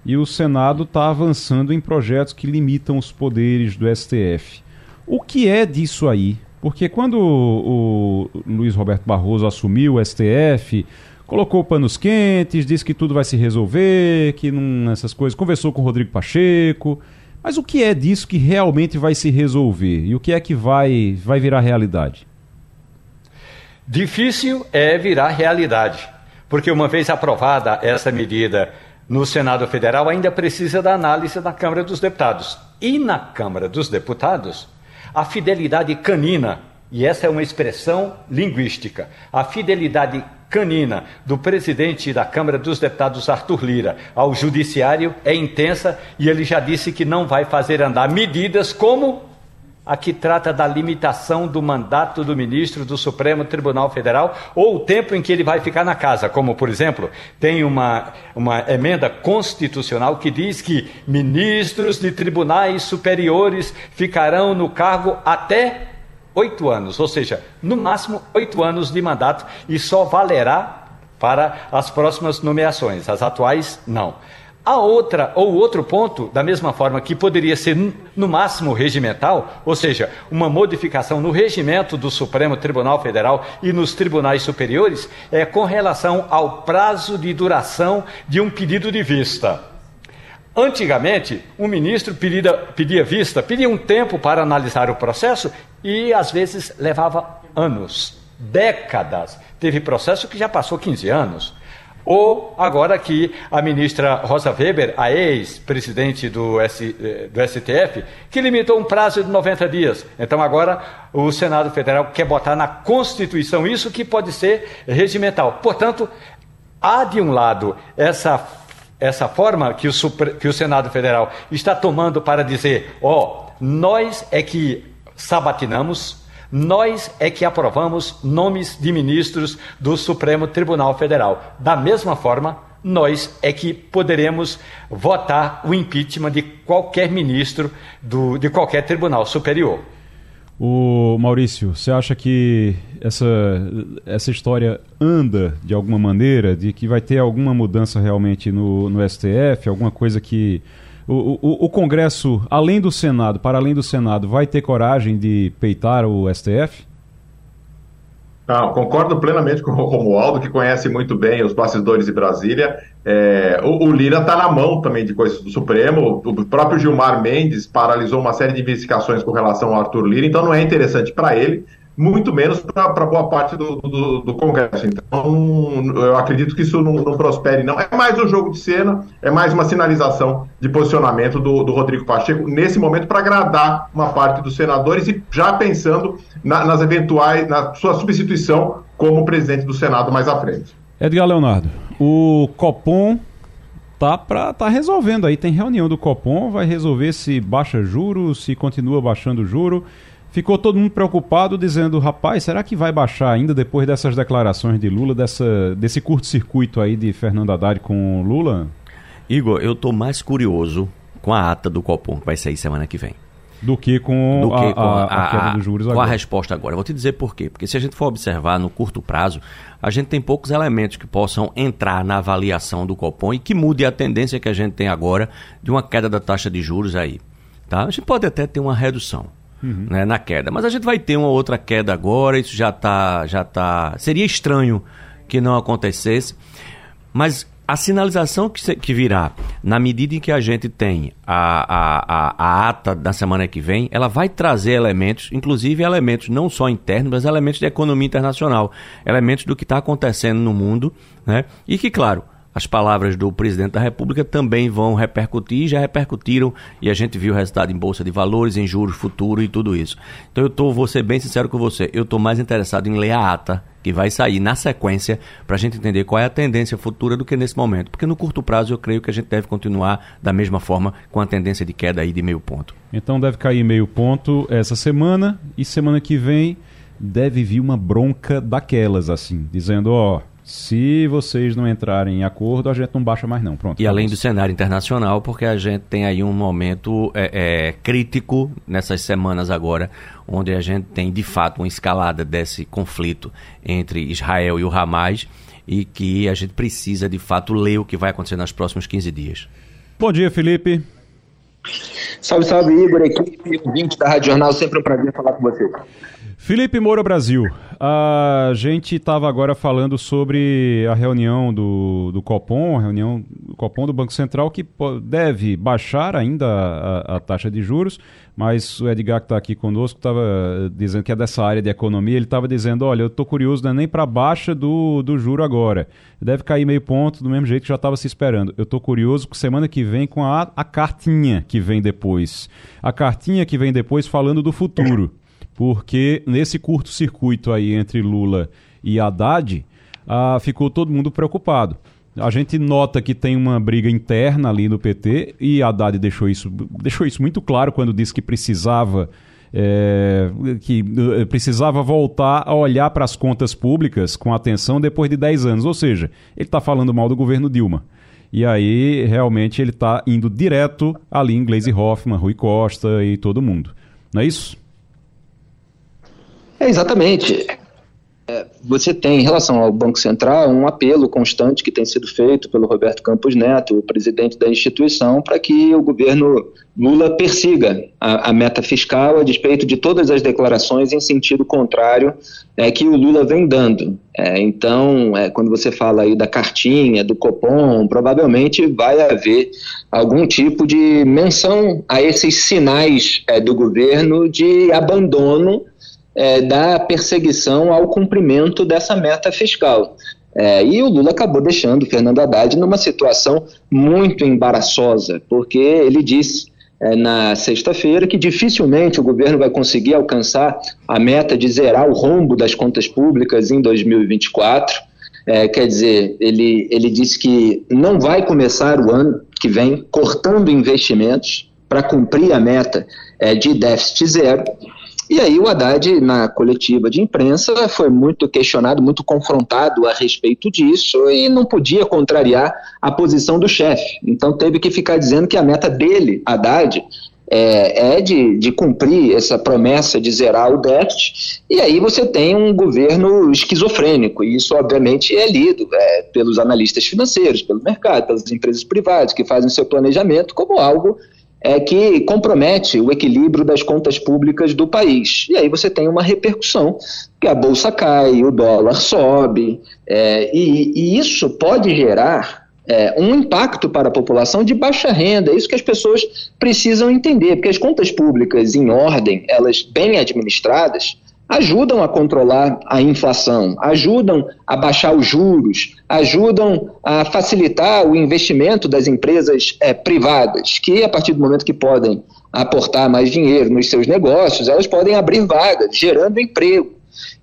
e o Senado está avançando em projetos que limitam os poderes do STF. O que é disso aí? Porque quando o, Luiz Roberto Barroso assumiu o STF, colocou panos quentes, disse que tudo vai se resolver, que não, essas coisas, conversou com o Rodrigo Pacheco. Mas o que é disso que realmente vai se resolver? E o que é que vai, vai virar realidade? Difícil é virar realidade, porque uma vez aprovada essa medida no Senado Federal, ainda precisa da análise da Câmara dos Deputados. E na Câmara dos Deputados, a fidelidade canina, e essa é uma expressão linguística, a fidelidade canina do presidente da Câmara dos Deputados, Arthur Lira, ao Judiciário é intensa e ele já disse que não vai fazer andar medidas como a que trata da limitação do mandato do ministro do Supremo Tribunal Federal ou o tempo em que ele vai ficar na casa, como, por exemplo, tem uma, uma emenda constitucional que diz que ministros de tribunais superiores ficarão no cargo até oito anos, ou seja, no máximo oito anos de mandato e só valerá para as próximas nomeações, as atuais não. A outra ou outro ponto, da mesma forma que poderia ser no máximo regimental, ou seja, uma modificação no regimento do Supremo Tribunal Federal e nos tribunais superiores, é com relação ao prazo de duração de um pedido de vista. Antigamente, um ministro pedia, pedia vista, pedia um tempo para analisar o processo e às vezes levava anos, décadas. Teve processo que já passou 15 anos. Ou agora que a ministra Rosa Weber, a ex-presidente do, eh, do STF, que limitou um prazo de 90 dias. Então agora o Senado Federal quer botar na Constituição isso que pode ser regimental. Portanto, há de um lado essa, essa forma que o, que o Senado Federal está tomando para dizer: ó, oh, nós é que sabatinamos nós é que aprovamos nomes de ministros do Supremo Tribunal Federal. Da mesma forma, nós é que poderemos votar o impeachment de qualquer ministro do, de qualquer tribunal superior. O Maurício, você acha que essa, essa história anda de alguma maneira, de que vai ter alguma mudança realmente no, no STF, alguma coisa que o, o, o, Congresso, além do Senado, para além do Senado, vai ter coragem de peitar o STF? Ah, concordo plenamente com o Romualdo, que conhece muito bem os bastidores de Brasília. É, o, o, Lira está na mão também de coisas do Supremo. O próprio Gilmar Mendes paralisou uma série de investigações com relação ao Arthur Lira, então não é interessante para ele muito menos para boa parte do, do, do, Congresso. Então, eu acredito que isso não, não, prospere, não. É mais um jogo de cena, é mais uma sinalização de posicionamento do, do Rodrigo Pacheco, nesse momento, para agradar uma parte dos senadores e já pensando na, nas eventuais, na sua substituição como presidente do Senado mais à frente. Edgar Leonardo, o Copom tá para tá resolvendo aí, tem reunião do Copom, vai resolver se baixa juros, se continua baixando juro. Ficou todo mundo preocupado, dizendo: rapaz, será que vai baixar ainda depois dessas declarações de Lula, dessa, desse curto-circuito aí de Fernando Haddad com Lula? Igor, eu tô mais curioso com a ata do Copom, que vai sair semana que vem. Do que com, do que a, com a, a, a, queda dos juros agora. Com a resposta agora. Eu vou te dizer por quê. Porque se a gente for observar no curto prazo, a gente tem poucos elementos que possam entrar na avaliação do Copom e que mude a tendência que a gente tem agora de uma queda da taxa de juros aí. Tá? A gente pode até ter uma redução uhum. né, na queda. Mas a gente vai ter uma outra queda agora, isso já está. Já tá... Seria estranho que não acontecesse. Mas a sinalização que, que virá, na medida em que a gente tem a, a, a, a, ata da semana que vem, ela vai trazer elementos, inclusive elementos não só internos, mas elementos de economia internacional, elementos do que está acontecendo no mundo, né? E que, claro, as palavras do presidente da República também vão repercutir, já repercutiram, e a gente viu o resultado em Bolsa de Valores, em juros futuros e tudo isso. Então eu tô, vou ser bem sincero com você, eu estou mais interessado em ler a ata que vai sair na sequência para a gente entender qual é a tendência futura do que nesse momento. Porque no curto prazo eu creio que a gente deve continuar da mesma forma com a tendência de queda aí de meio ponto. Então deve cair meio ponto essa semana e semana que vem deve vir uma bronca daquelas assim, dizendo, ó, oh, se vocês não entrarem em acordo, a gente não baixa mais não. Pronto. E além do cenário internacional, porque a gente tem aí um momento é, é, crítico nessas semanas agora, onde a gente tem de fato uma escalada desse conflito entre Israel e o Hamas e que a gente precisa de fato ler o que vai acontecer nos próximos 15 dias. Bom dia, Felipe. Salve, salve, Igor, equipe, ouvinte da Rádio Jornal, sempre um prazer falar com você. Felipe Moura Brasil, a gente estava agora falando sobre a reunião do, do Copom, a reunião do Copom do Banco Central, que deve baixar ainda a, a taxa de juros, mas o Edgar que está aqui conosco estava dizendo que é dessa área de economia, ele estava dizendo, olha, eu estou curioso, não é nem para baixa do, do juro agora, deve cair meio ponto do mesmo jeito que já estava se esperando. Eu estou curioso semana que vem com a, a cartinha que vem depois. A cartinha que vem depois falando do futuro porque nesse curto-circuito aí entre Lula e Haddad, ah, ficou todo mundo preocupado. A gente nota que tem uma briga interna ali no PT e Haddad deixou isso, deixou isso muito claro quando disse que precisava é, que eh, precisava voltar a olhar para as contas públicas com atenção depois de 10 anos. Ou seja, ele está falando mal do governo Dilma. E aí, realmente, ele está indo direto ali em Gleisi Hoffmann, Rui Costa e todo mundo. Não é isso? É, exatamente. É, você tem, em relação ao Banco Central, um apelo constante que tem sido feito pelo Roberto Campos Neto, o presidente da instituição, para que o governo Lula persiga a, a, meta fiscal a despeito de todas as declarações em sentido contrário é, que o Lula vem dando. É, então, é, quando você fala aí da cartinha, do Copom, provavelmente vai haver algum tipo de menção a esses sinais é, do governo de abandono é, da perseguição ao cumprimento dessa meta fiscal. É, e o Lula acabou deixando o Fernando Haddad numa situação muito embaraçosa, porque ele disse é, na sexta-feira que dificilmente o governo vai conseguir alcançar a meta de zerar o rombo das contas públicas em 2024. É, quer dizer, ele, ele disse que não vai começar o ano que vem cortando investimentos para cumprir a meta é, de déficit zero. E aí o Haddad, na coletiva de imprensa, foi muito questionado, muito confrontado a respeito disso e não podia contrariar a posição do chefe. Então teve que ficar dizendo que a meta dele, Haddad, é, é de, de, cumprir essa promessa de zerar o déficit, e aí você tem um governo esquizofrênico, e isso obviamente é lido é, pelos analistas financeiros, pelo mercado, pelas empresas privadas que fazem seu planejamento como algo é que compromete o equilíbrio das contas públicas do país. E aí você tem uma repercussão, que a bolsa cai, o dólar sobe, é, e, e, isso pode gerar é, um impacto para a população de baixa renda. É isso que as pessoas precisam entender, porque as contas públicas em ordem, elas bem administradas, ajudam a controlar a inflação, ajudam a baixar os juros, ajudam a facilitar o investimento das empresas é, privadas, que a partir do momento que podem aportar mais dinheiro nos seus negócios, elas podem abrir vagas, gerando emprego.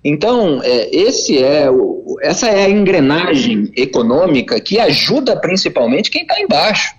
Então, é, esse é o, essa é a engrenagem econômica que ajuda principalmente quem está embaixo,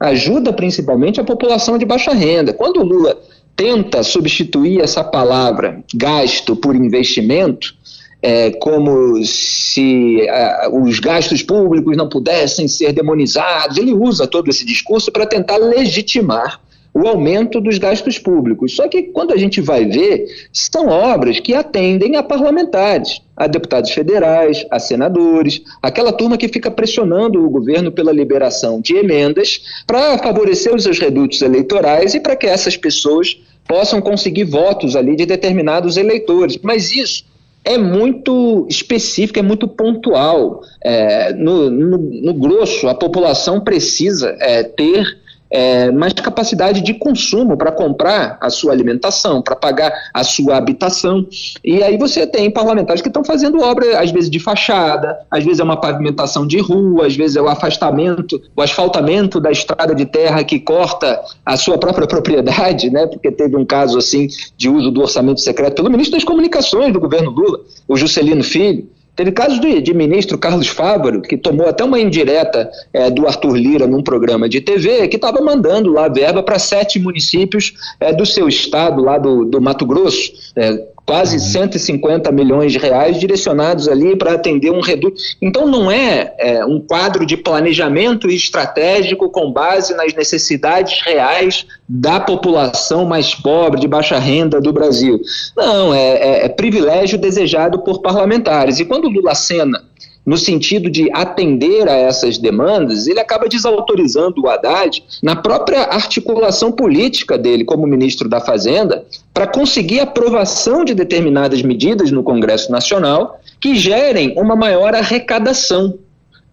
ajuda principalmente a população de baixa renda. Quando o Lula tenta substituir essa palavra gasto por investimento, é, como se os gastos públicos não pudessem ser demonizados. Ele usa todo esse discurso para tentar legitimar o aumento dos gastos públicos. Só que quando a gente vai ver, são obras que atendem a parlamentares, a deputados federais, a senadores, aquela turma que fica pressionando o governo pela liberação de emendas para favorecer os seus redutos eleitorais e para que essas pessoas possam conseguir votos ali de determinados eleitores. Mas isso é muito específico, é muito pontual. É, no, no, no, grosso, a população precisa é, ter é, mais capacidade de consumo para comprar a sua alimentação, para pagar a sua habitação. E aí você tem parlamentares que estão fazendo obra, às vezes de fachada, às vezes é uma pavimentação de rua, às vezes é o afastamento, o asfaltamento da estrada de terra que corta a sua própria propriedade, né? Porque teve um caso assim de uso do orçamento secreto pelo ministro das Comunicações do governo Lula, o Juscelino Filho. Teve casos de, de, ministro Carlos Fávaro, que tomou até uma indireta é, do Arthur Lira num programa de TV, que estava mandando lá verba para sete municípios é, do seu estado, lá do, do Mato Grosso. É, quase 150 uhum. milhões de reais direcionados ali para atender um reduto. Então não é, é, um quadro de planejamento estratégico com base nas necessidades reais da população mais pobre, de baixa renda do Brasil. Não, é, é, é privilégio desejado por parlamentares. E quando Lula cena no sentido de atender a essas demandas, ele acaba desautorizando o Haddad na própria articulação política dele como ministro da Fazenda para conseguir aprovação de determinadas medidas no Congresso Nacional que gerem uma maior arrecadação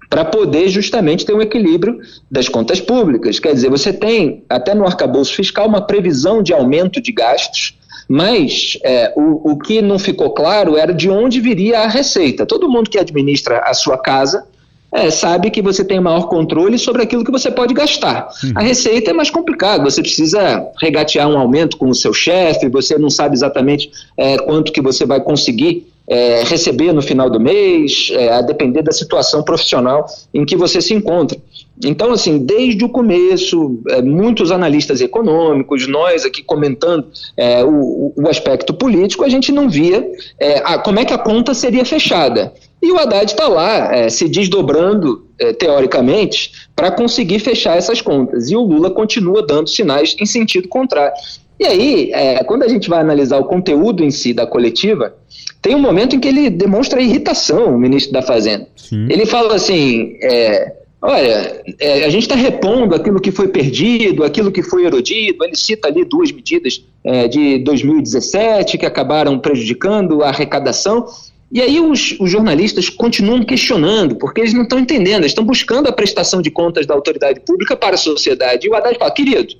para poder justamente ter um equilíbrio das contas públicas. Quer dizer, você tem até no arcabouço fiscal uma previsão de aumento de gastos mas é, o, o que não ficou claro era de onde viria a receita. Todo mundo que administra a sua casa é, sabe que você tem maior controle sobre aquilo que você pode gastar. Uhum. A receita é mais complicado, você precisa regatear um aumento com o seu chefe, você não sabe exatamente é, quanto que você vai conseguir é, receber no final do mês, é, a depender da situação profissional em que você se encontra. Então, assim, desde o começo, é, muitos analistas econômicos, nós aqui comentando é, o, o, aspecto político, a gente não via é, a, como é que a conta seria fechada. E o Haddad está lá, é, se desdobrando, teoricamente, para conseguir fechar essas contas. E o Lula continua dando sinais em sentido contrário. E aí, é, quando a gente vai analisar o conteúdo em si da coletiva, tem um momento em que ele demonstra irritação, o ministro da Fazenda. Sim. Ele fala assim: é, olha, é, a gente está repondo aquilo que foi perdido, aquilo que foi erodido. Ele cita ali duas medidas é, de 2017 que acabaram prejudicando a arrecadação. E aí os, os, jornalistas continuam questionando, porque eles não estão entendendo, eles estão buscando a prestação de contas da autoridade pública para a sociedade. E o Haddad fala, querido,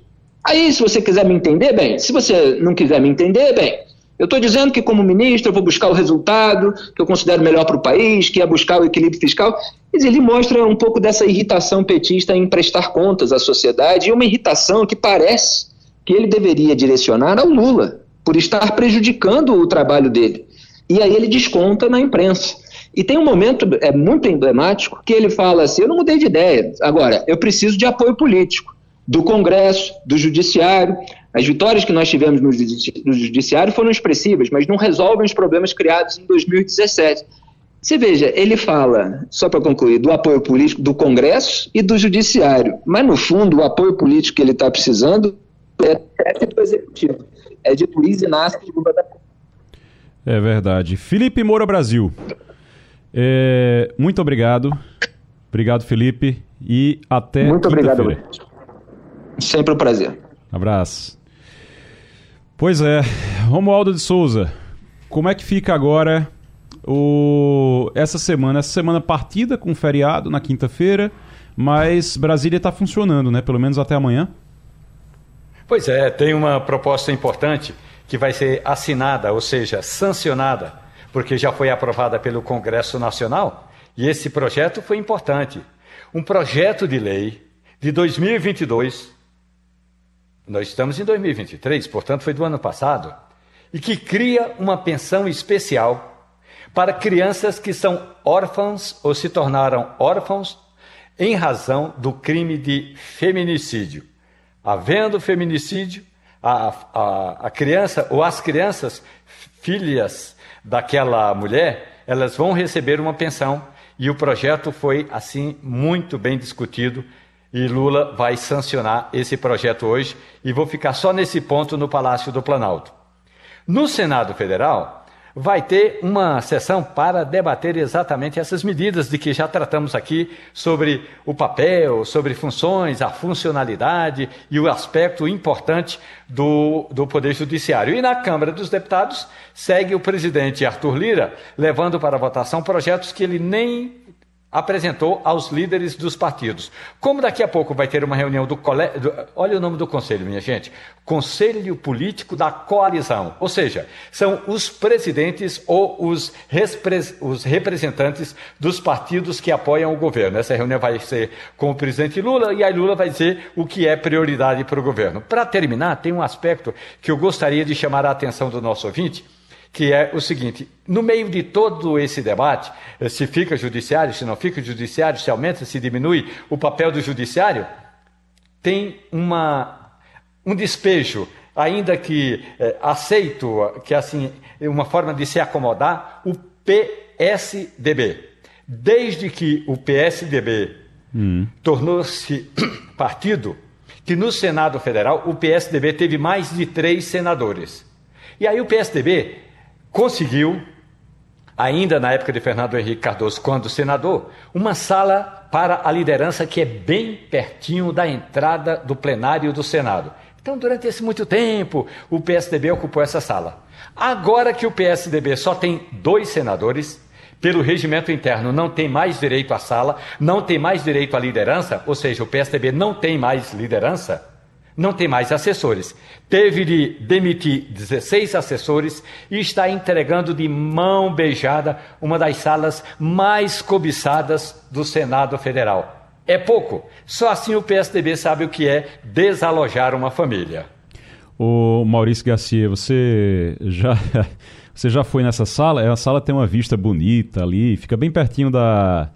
aí se você quiser me entender, bem, se você não quiser me entender, bem, eu estou dizendo que, como ministro, eu vou buscar o resultado que eu considero melhor para o país, que é buscar o equilíbrio fiscal. Mas ele mostra um pouco dessa irritação petista em prestar contas à sociedade e uma irritação que parece que ele deveria direcionar ao Lula, por estar prejudicando o trabalho dele. E aí ele desconta na imprensa. E tem um momento é muito emblemático que ele fala assim: eu não mudei de ideia. Agora, eu preciso de apoio político do Congresso, do Judiciário. As vitórias que nós tivemos no Judiciário foram expressivas, mas não resolvem os problemas criados em 2017. Você veja, ele fala, só para concluir, do apoio político do Congresso e do Judiciário, mas no fundo o apoio político que ele está precisando é do Executivo, é de Luiz Inácio de Lula da É verdade. Felipe Moura Brasil, é, muito obrigado. Obrigado, Felipe, e até Muito obrigado. Sempre um prazer. Abraço. Pois é, Romualdo de Souza, como é que fica agora o... essa semana? Essa semana partida com feriado na quinta-feira, mas Brasília está funcionando, né? Pelo menos até amanhã. Pois é, tem uma proposta importante que vai ser assinada, ou seja, sancionada, porque já foi aprovada pelo Congresso Nacional, e esse projeto foi importante. Um projeto de lei de 2022, nós estamos em 2023, portanto foi do ano passado, e que cria uma pensão especial para crianças que são órfãos ou se tornaram órfãos em razão do crime de feminicídio. Havendo feminicídio, a, a, a criança ou as crianças filhas daquela mulher, elas vão receber uma pensão e o projeto foi assim muito bem discutido e Lula vai sancionar esse projeto hoje e vou ficar só nesse ponto no Palácio do Planalto. No Senado Federal, vai ter uma sessão para debater exatamente essas medidas de que já tratamos aqui sobre o papel, sobre funções, a funcionalidade e o aspecto importante do, do Poder Judiciário. E na Câmara dos Deputados segue o presidente Arthur Lira levando para votação projetos que ele nem apresentou aos líderes dos partidos. Como daqui a pouco vai ter uma reunião do colégio. Olha o nome do conselho, minha gente: Conselho Político da Coalizão. Ou seja, são os presidentes ou os, os representantes dos partidos que apoiam o governo. Essa reunião vai ser com o presidente Lula e aí Lula vai dizer o que é prioridade para o governo. Para terminar, tem um aspecto que eu gostaria de chamar a atenção do nosso ouvinte que é o seguinte: no meio de todo esse debate, eh, se fica judiciário, se não fica judiciário, se aumenta, se diminui o papel do judiciário, tem uma, um despejo, ainda que é, aceito, que assim, uma forma de se acomodar, o PSDB. Desde que o PSDB hum. tornou-se partido, que no Senado Federal o PSDB teve mais de três senadores. E aí o PSDB conseguiu, ainda na época de Fernando Henrique Cardoso, quando senador, uma sala para a liderança que é bem pertinho da entrada do plenário do Senado. Então, durante esse muito tempo, o PSDB ocupou essa sala. Agora que o PSDB só tem dois senadores, pelo regimento interno não tem mais direito à sala, não tem mais direito à liderança, ou seja, o PSDB não tem mais liderança, não tem mais assessores. Teve de demitir 16 assessores e está entregando de mão beijada uma das salas mais cobiçadas do Senado Federal. É pouco. Só assim o PSDB sabe o que é desalojar uma família. O Maurício Garcia, você já você já foi nessa sala? É, a sala tem uma vista bonita ali, fica bem pertinho da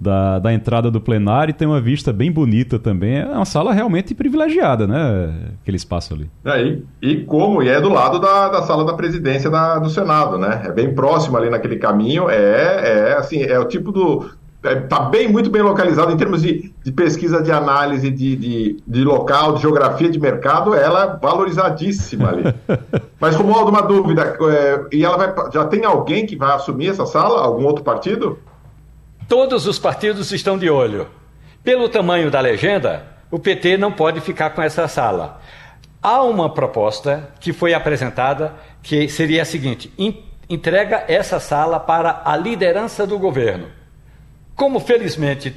da, da entrada do plenário e tem uma vista bem bonita também. É uma sala realmente privilegiada, né? Aquele espaço ali. É, e, e como? E é do lado da, da sala da presidência da, do Senado, né? É bem próximo ali naquele caminho. É, é assim, é o tipo do. Está é, tá bem, muito bem localizado em termos de, de pesquisa de análise de, de, de, local, de geografia de mercado, ela é valorizadíssima ali. Mas, como uma dúvida, é, e ela vai, já tem alguém que vai assumir essa sala? Algum outro partido? Todos os partidos estão de olho. Pelo tamanho da legenda, o PT não pode ficar com essa sala. Há uma proposta que foi apresentada que seria a seguinte: entrega essa sala para a liderança do governo. Como felizmente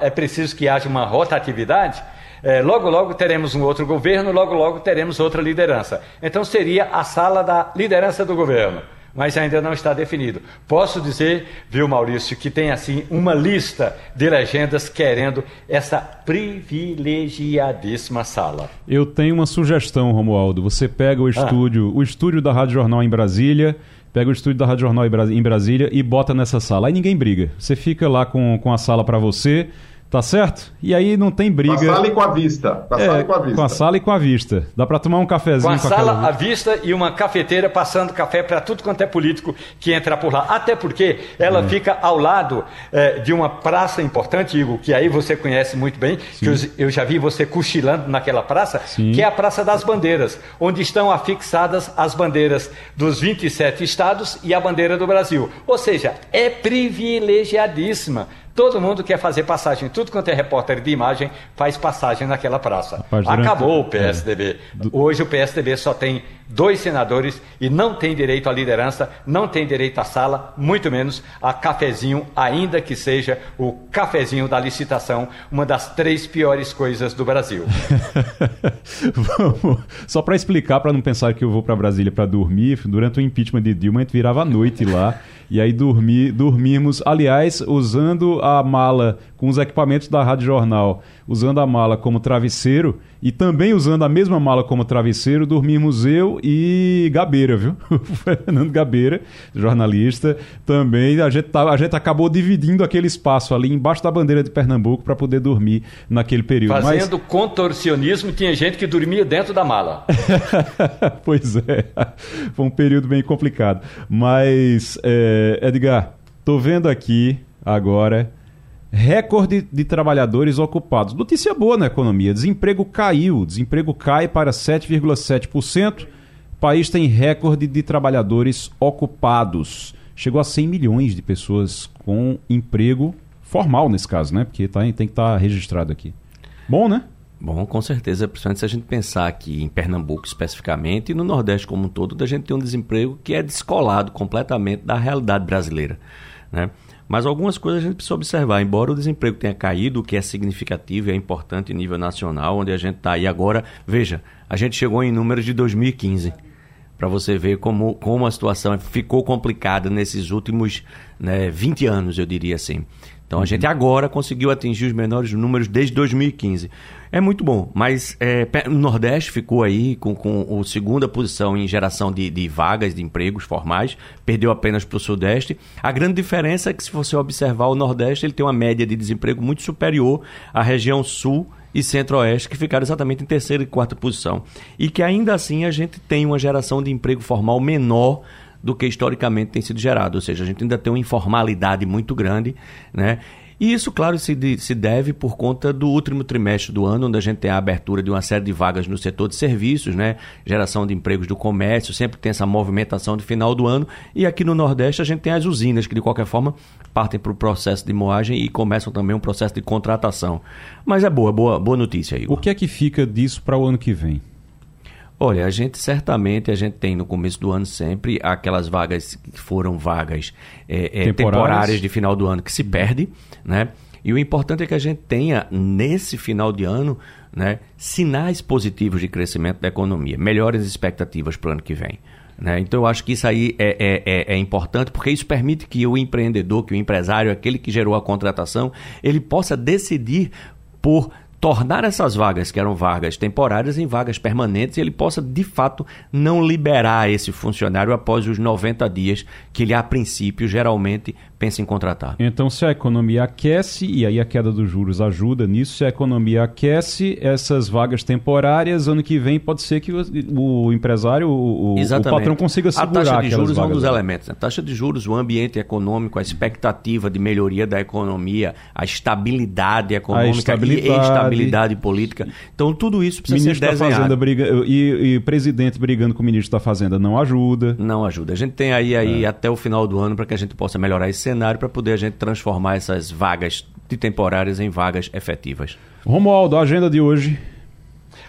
é preciso que haja uma rotatividade, é, logo logo teremos um outro governo, logo logo teremos outra liderança. Então seria a sala da liderança do governo mas ainda não está definido. Posso dizer, viu, Maurício, que tem assim uma lista de legendas querendo essa privilegiadíssima sala. Eu tenho uma sugestão, Romualdo. Você pega o ah. estúdio, ah. o estúdio da Rádio Jornal em Brasília, pega o estúdio da Rádio Jornal em Brasília e bota nessa sala. Aí ninguém briga. Você fica lá com, com a sala para você Tá certo? E aí não tem briga. Com a sala e com a vista. Com a é, sala e com a vista. Com a sala e com a vista. Dá para tomar um cafezinho com a com sala, a vista e uma cafeteira passando café para tudo quanto é político que entra por lá. Até porque ela é. fica ao lado é, de uma praça importante, Igor, que aí você conhece muito bem, Sim. que eu, eu, já vi você cochilando naquela praça, Sim. que é a Praça das Bandeiras, onde estão afixadas as bandeiras dos 27 estados e a bandeira do Brasil. Ou seja, é privilegiadíssima Todo mundo quer fazer passagem. Tudo quanto é repórter de imagem faz passagem naquela praça. Rapaz, durante... Acabou o PSDB. É. Hoje o PSDB só tem dois senadores e não tem direito à liderança, não tem direito à sala, muito menos a cafezinho, ainda que seja o cafezinho da licitação, uma das três piores coisas do Brasil. Vamos, só para explicar, para não pensar que eu vou para Brasília para dormir, durante o impeachment de Dilma, a gente virava a noite lá. E aí dormi, dormimos, aliás, usando a mala com os equipamentos da Rádio Jornal, usando a mala como travesseiro e também usando a mesma mala como travesseiro, dormimos eu e Gabeira, viu? O Fernando Gabeira, jornalista, também. A gente, tá, a gente acabou dividindo aquele espaço ali embaixo da bandeira de Pernambuco para poder dormir naquele período. Fazendo Mas... contorcionismo, tinha gente que dormia dentro da mala. pois é, foi um período bem complicado. Mas, é, Edgar, tô vendo aqui agora recorde de trabalhadores ocupados. Notícia boa na economia: desemprego caiu, desemprego cai para 7,7%. O país tem recorde de trabalhadores ocupados. Chegou a 100 milhões de pessoas com emprego formal nesse caso, né? Porque tá, tem que estar tá registrado aqui. Bom, né? Bom, com certeza, principalmente se a gente pensar aqui em Pernambuco especificamente e no Nordeste como um todo, a gente tem um desemprego que é descolado completamente da realidade brasileira. Né? Mas algumas coisas a gente precisa observar. Embora o desemprego tenha caído, o que é significativo e é importante em nível nacional, onde a gente está aí agora, veja, a gente chegou em números de 2015 para você ver como, como a situação ficou complicada nesses últimos né, 20 anos, eu diria assim. Então a gente agora conseguiu atingir os menores números desde 2015. É muito bom, mas é, o Nordeste ficou aí com, com a segunda posição em geração de, de vagas de empregos formais, perdeu apenas para o Sudeste. A grande diferença é que, se você observar o Nordeste, ele tem uma média de desemprego muito superior à região Sul e Centro-Oeste, que ficaram exatamente em terceira e quarta posição. E que ainda assim a gente tem uma geração de emprego formal menor do que historicamente tem sido gerado. Ou seja, a gente ainda tem uma informalidade muito grande, né? E isso, claro, se, de, se deve por conta do último trimestre do ano, onde a gente tem a abertura de uma série de vagas no setor de serviços, né? geração de empregos do comércio, sempre tem essa movimentação de final do ano. E aqui no Nordeste a gente tem as usinas, que de qualquer forma partem para o processo de moagem e começam também um processo de contratação. Mas é boa, boa, boa notícia, Igor. O que é que fica disso para o ano que vem? Olha, a gente certamente a gente tem no começo do ano sempre aquelas vagas que foram vagas é, é, temporárias. temporárias de final do ano que se perde, né? E o importante é que a gente tenha nesse final de ano né, sinais positivos de crescimento da economia, melhores expectativas para o ano que vem. Né? Então eu acho que isso aí é, é, é, é, importante porque isso permite que o empreendedor, que o empresário, aquele que gerou a contratação, ele possa decidir por tornar essas vagas, que eram vagas temporárias, em vagas permanentes, e ele possa, de fato, não liberar esse funcionário após os 90 dias que ele, a princípio, geralmente pensa em contratar. Então, se a economia aquece, e aí a queda dos juros ajuda nisso, se a economia aquece, essas vagas temporárias, ano que vem pode ser que o, o empresário, o, o, patrão consiga segurar A taxa de juros é um dos elementos. Né? A taxa de juros, o ambiente econômico, a expectativa de melhoria da economia, a estabilidade econômica a estabilidade. e estabilidade política. Então, tudo isso precisa ministro ser desenhado. Da Fazenda briga, e, e presidente brigando com o ministro da Fazenda não ajuda. Não ajuda. A gente tem aí, aí é. até o final do ano para que a gente possa melhorar esse cenário para poder a gente transformar essas vagas de temporárias em vagas efetivas. Romualdo, a agenda de hoje.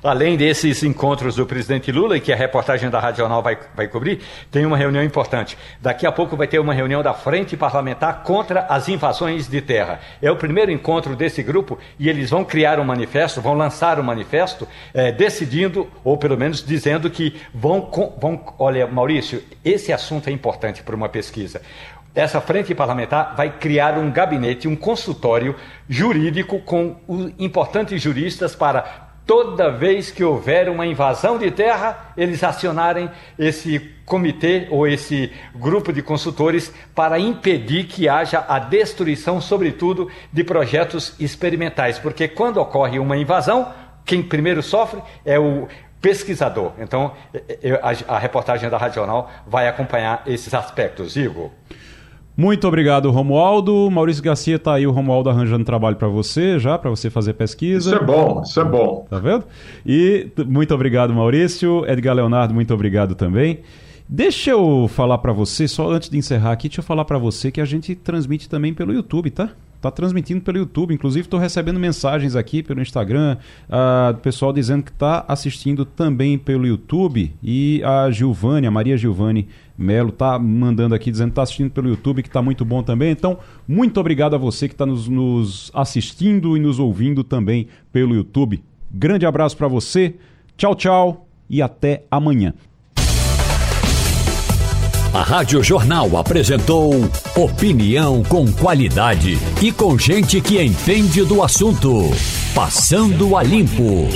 Além desses encontros do presidente Lula, e que a reportagem da Rádio Jornal vai, vai cobrir, tem uma reunião importante. Daqui a pouco vai ter uma reunião da Frente Parlamentar contra as invasões de terra. É o primeiro encontro desse grupo e eles vão criar um manifesto, vão lançar um manifesto é, decidindo, ou pelo menos dizendo que vão, vão. Olha, Maurício, esse assunto é importante para uma pesquisa essa frente parlamentar vai criar um gabinete, um consultório jurídico com importantes juristas para toda vez que houver uma invasão de terra, eles acionarem esse comitê ou esse grupo de consultores para impedir que haja a destruição, sobretudo, de projetos experimentais, porque quando ocorre uma invasão, quem primeiro sofre é o pesquisador. Então, a, reportagem da Radional vai acompanhar esses aspectos. Igor. Muito obrigado, Romualdo. Maurício Garcia tá aí, o Romualdo arranjando trabalho para você já, para você fazer pesquisa. Isso é bom, isso é bom. Tá vendo? E muito obrigado, Maurício. Edgar Leonardo, muito obrigado também. Deixa eu falar para você, só antes de encerrar aqui, deixa eu falar para você que a gente transmite também pelo YouTube, tá? Está transmitindo pelo YouTube. Inclusive, estou recebendo mensagens aqui pelo Instagram uh, do pessoal dizendo que está assistindo também pelo YouTube. E a Gilvane, a Maria Gilvane Melo, está mandando aqui dizendo que está assistindo pelo YouTube, que está muito bom também. Então, muito obrigado a você que está nos, nos assistindo e nos ouvindo também pelo YouTube. Grande abraço para você. Tchau, tchau e até amanhã. A Rádio Jornal apresentou opinião com qualidade e com gente que entende do assunto. Passando a limpo.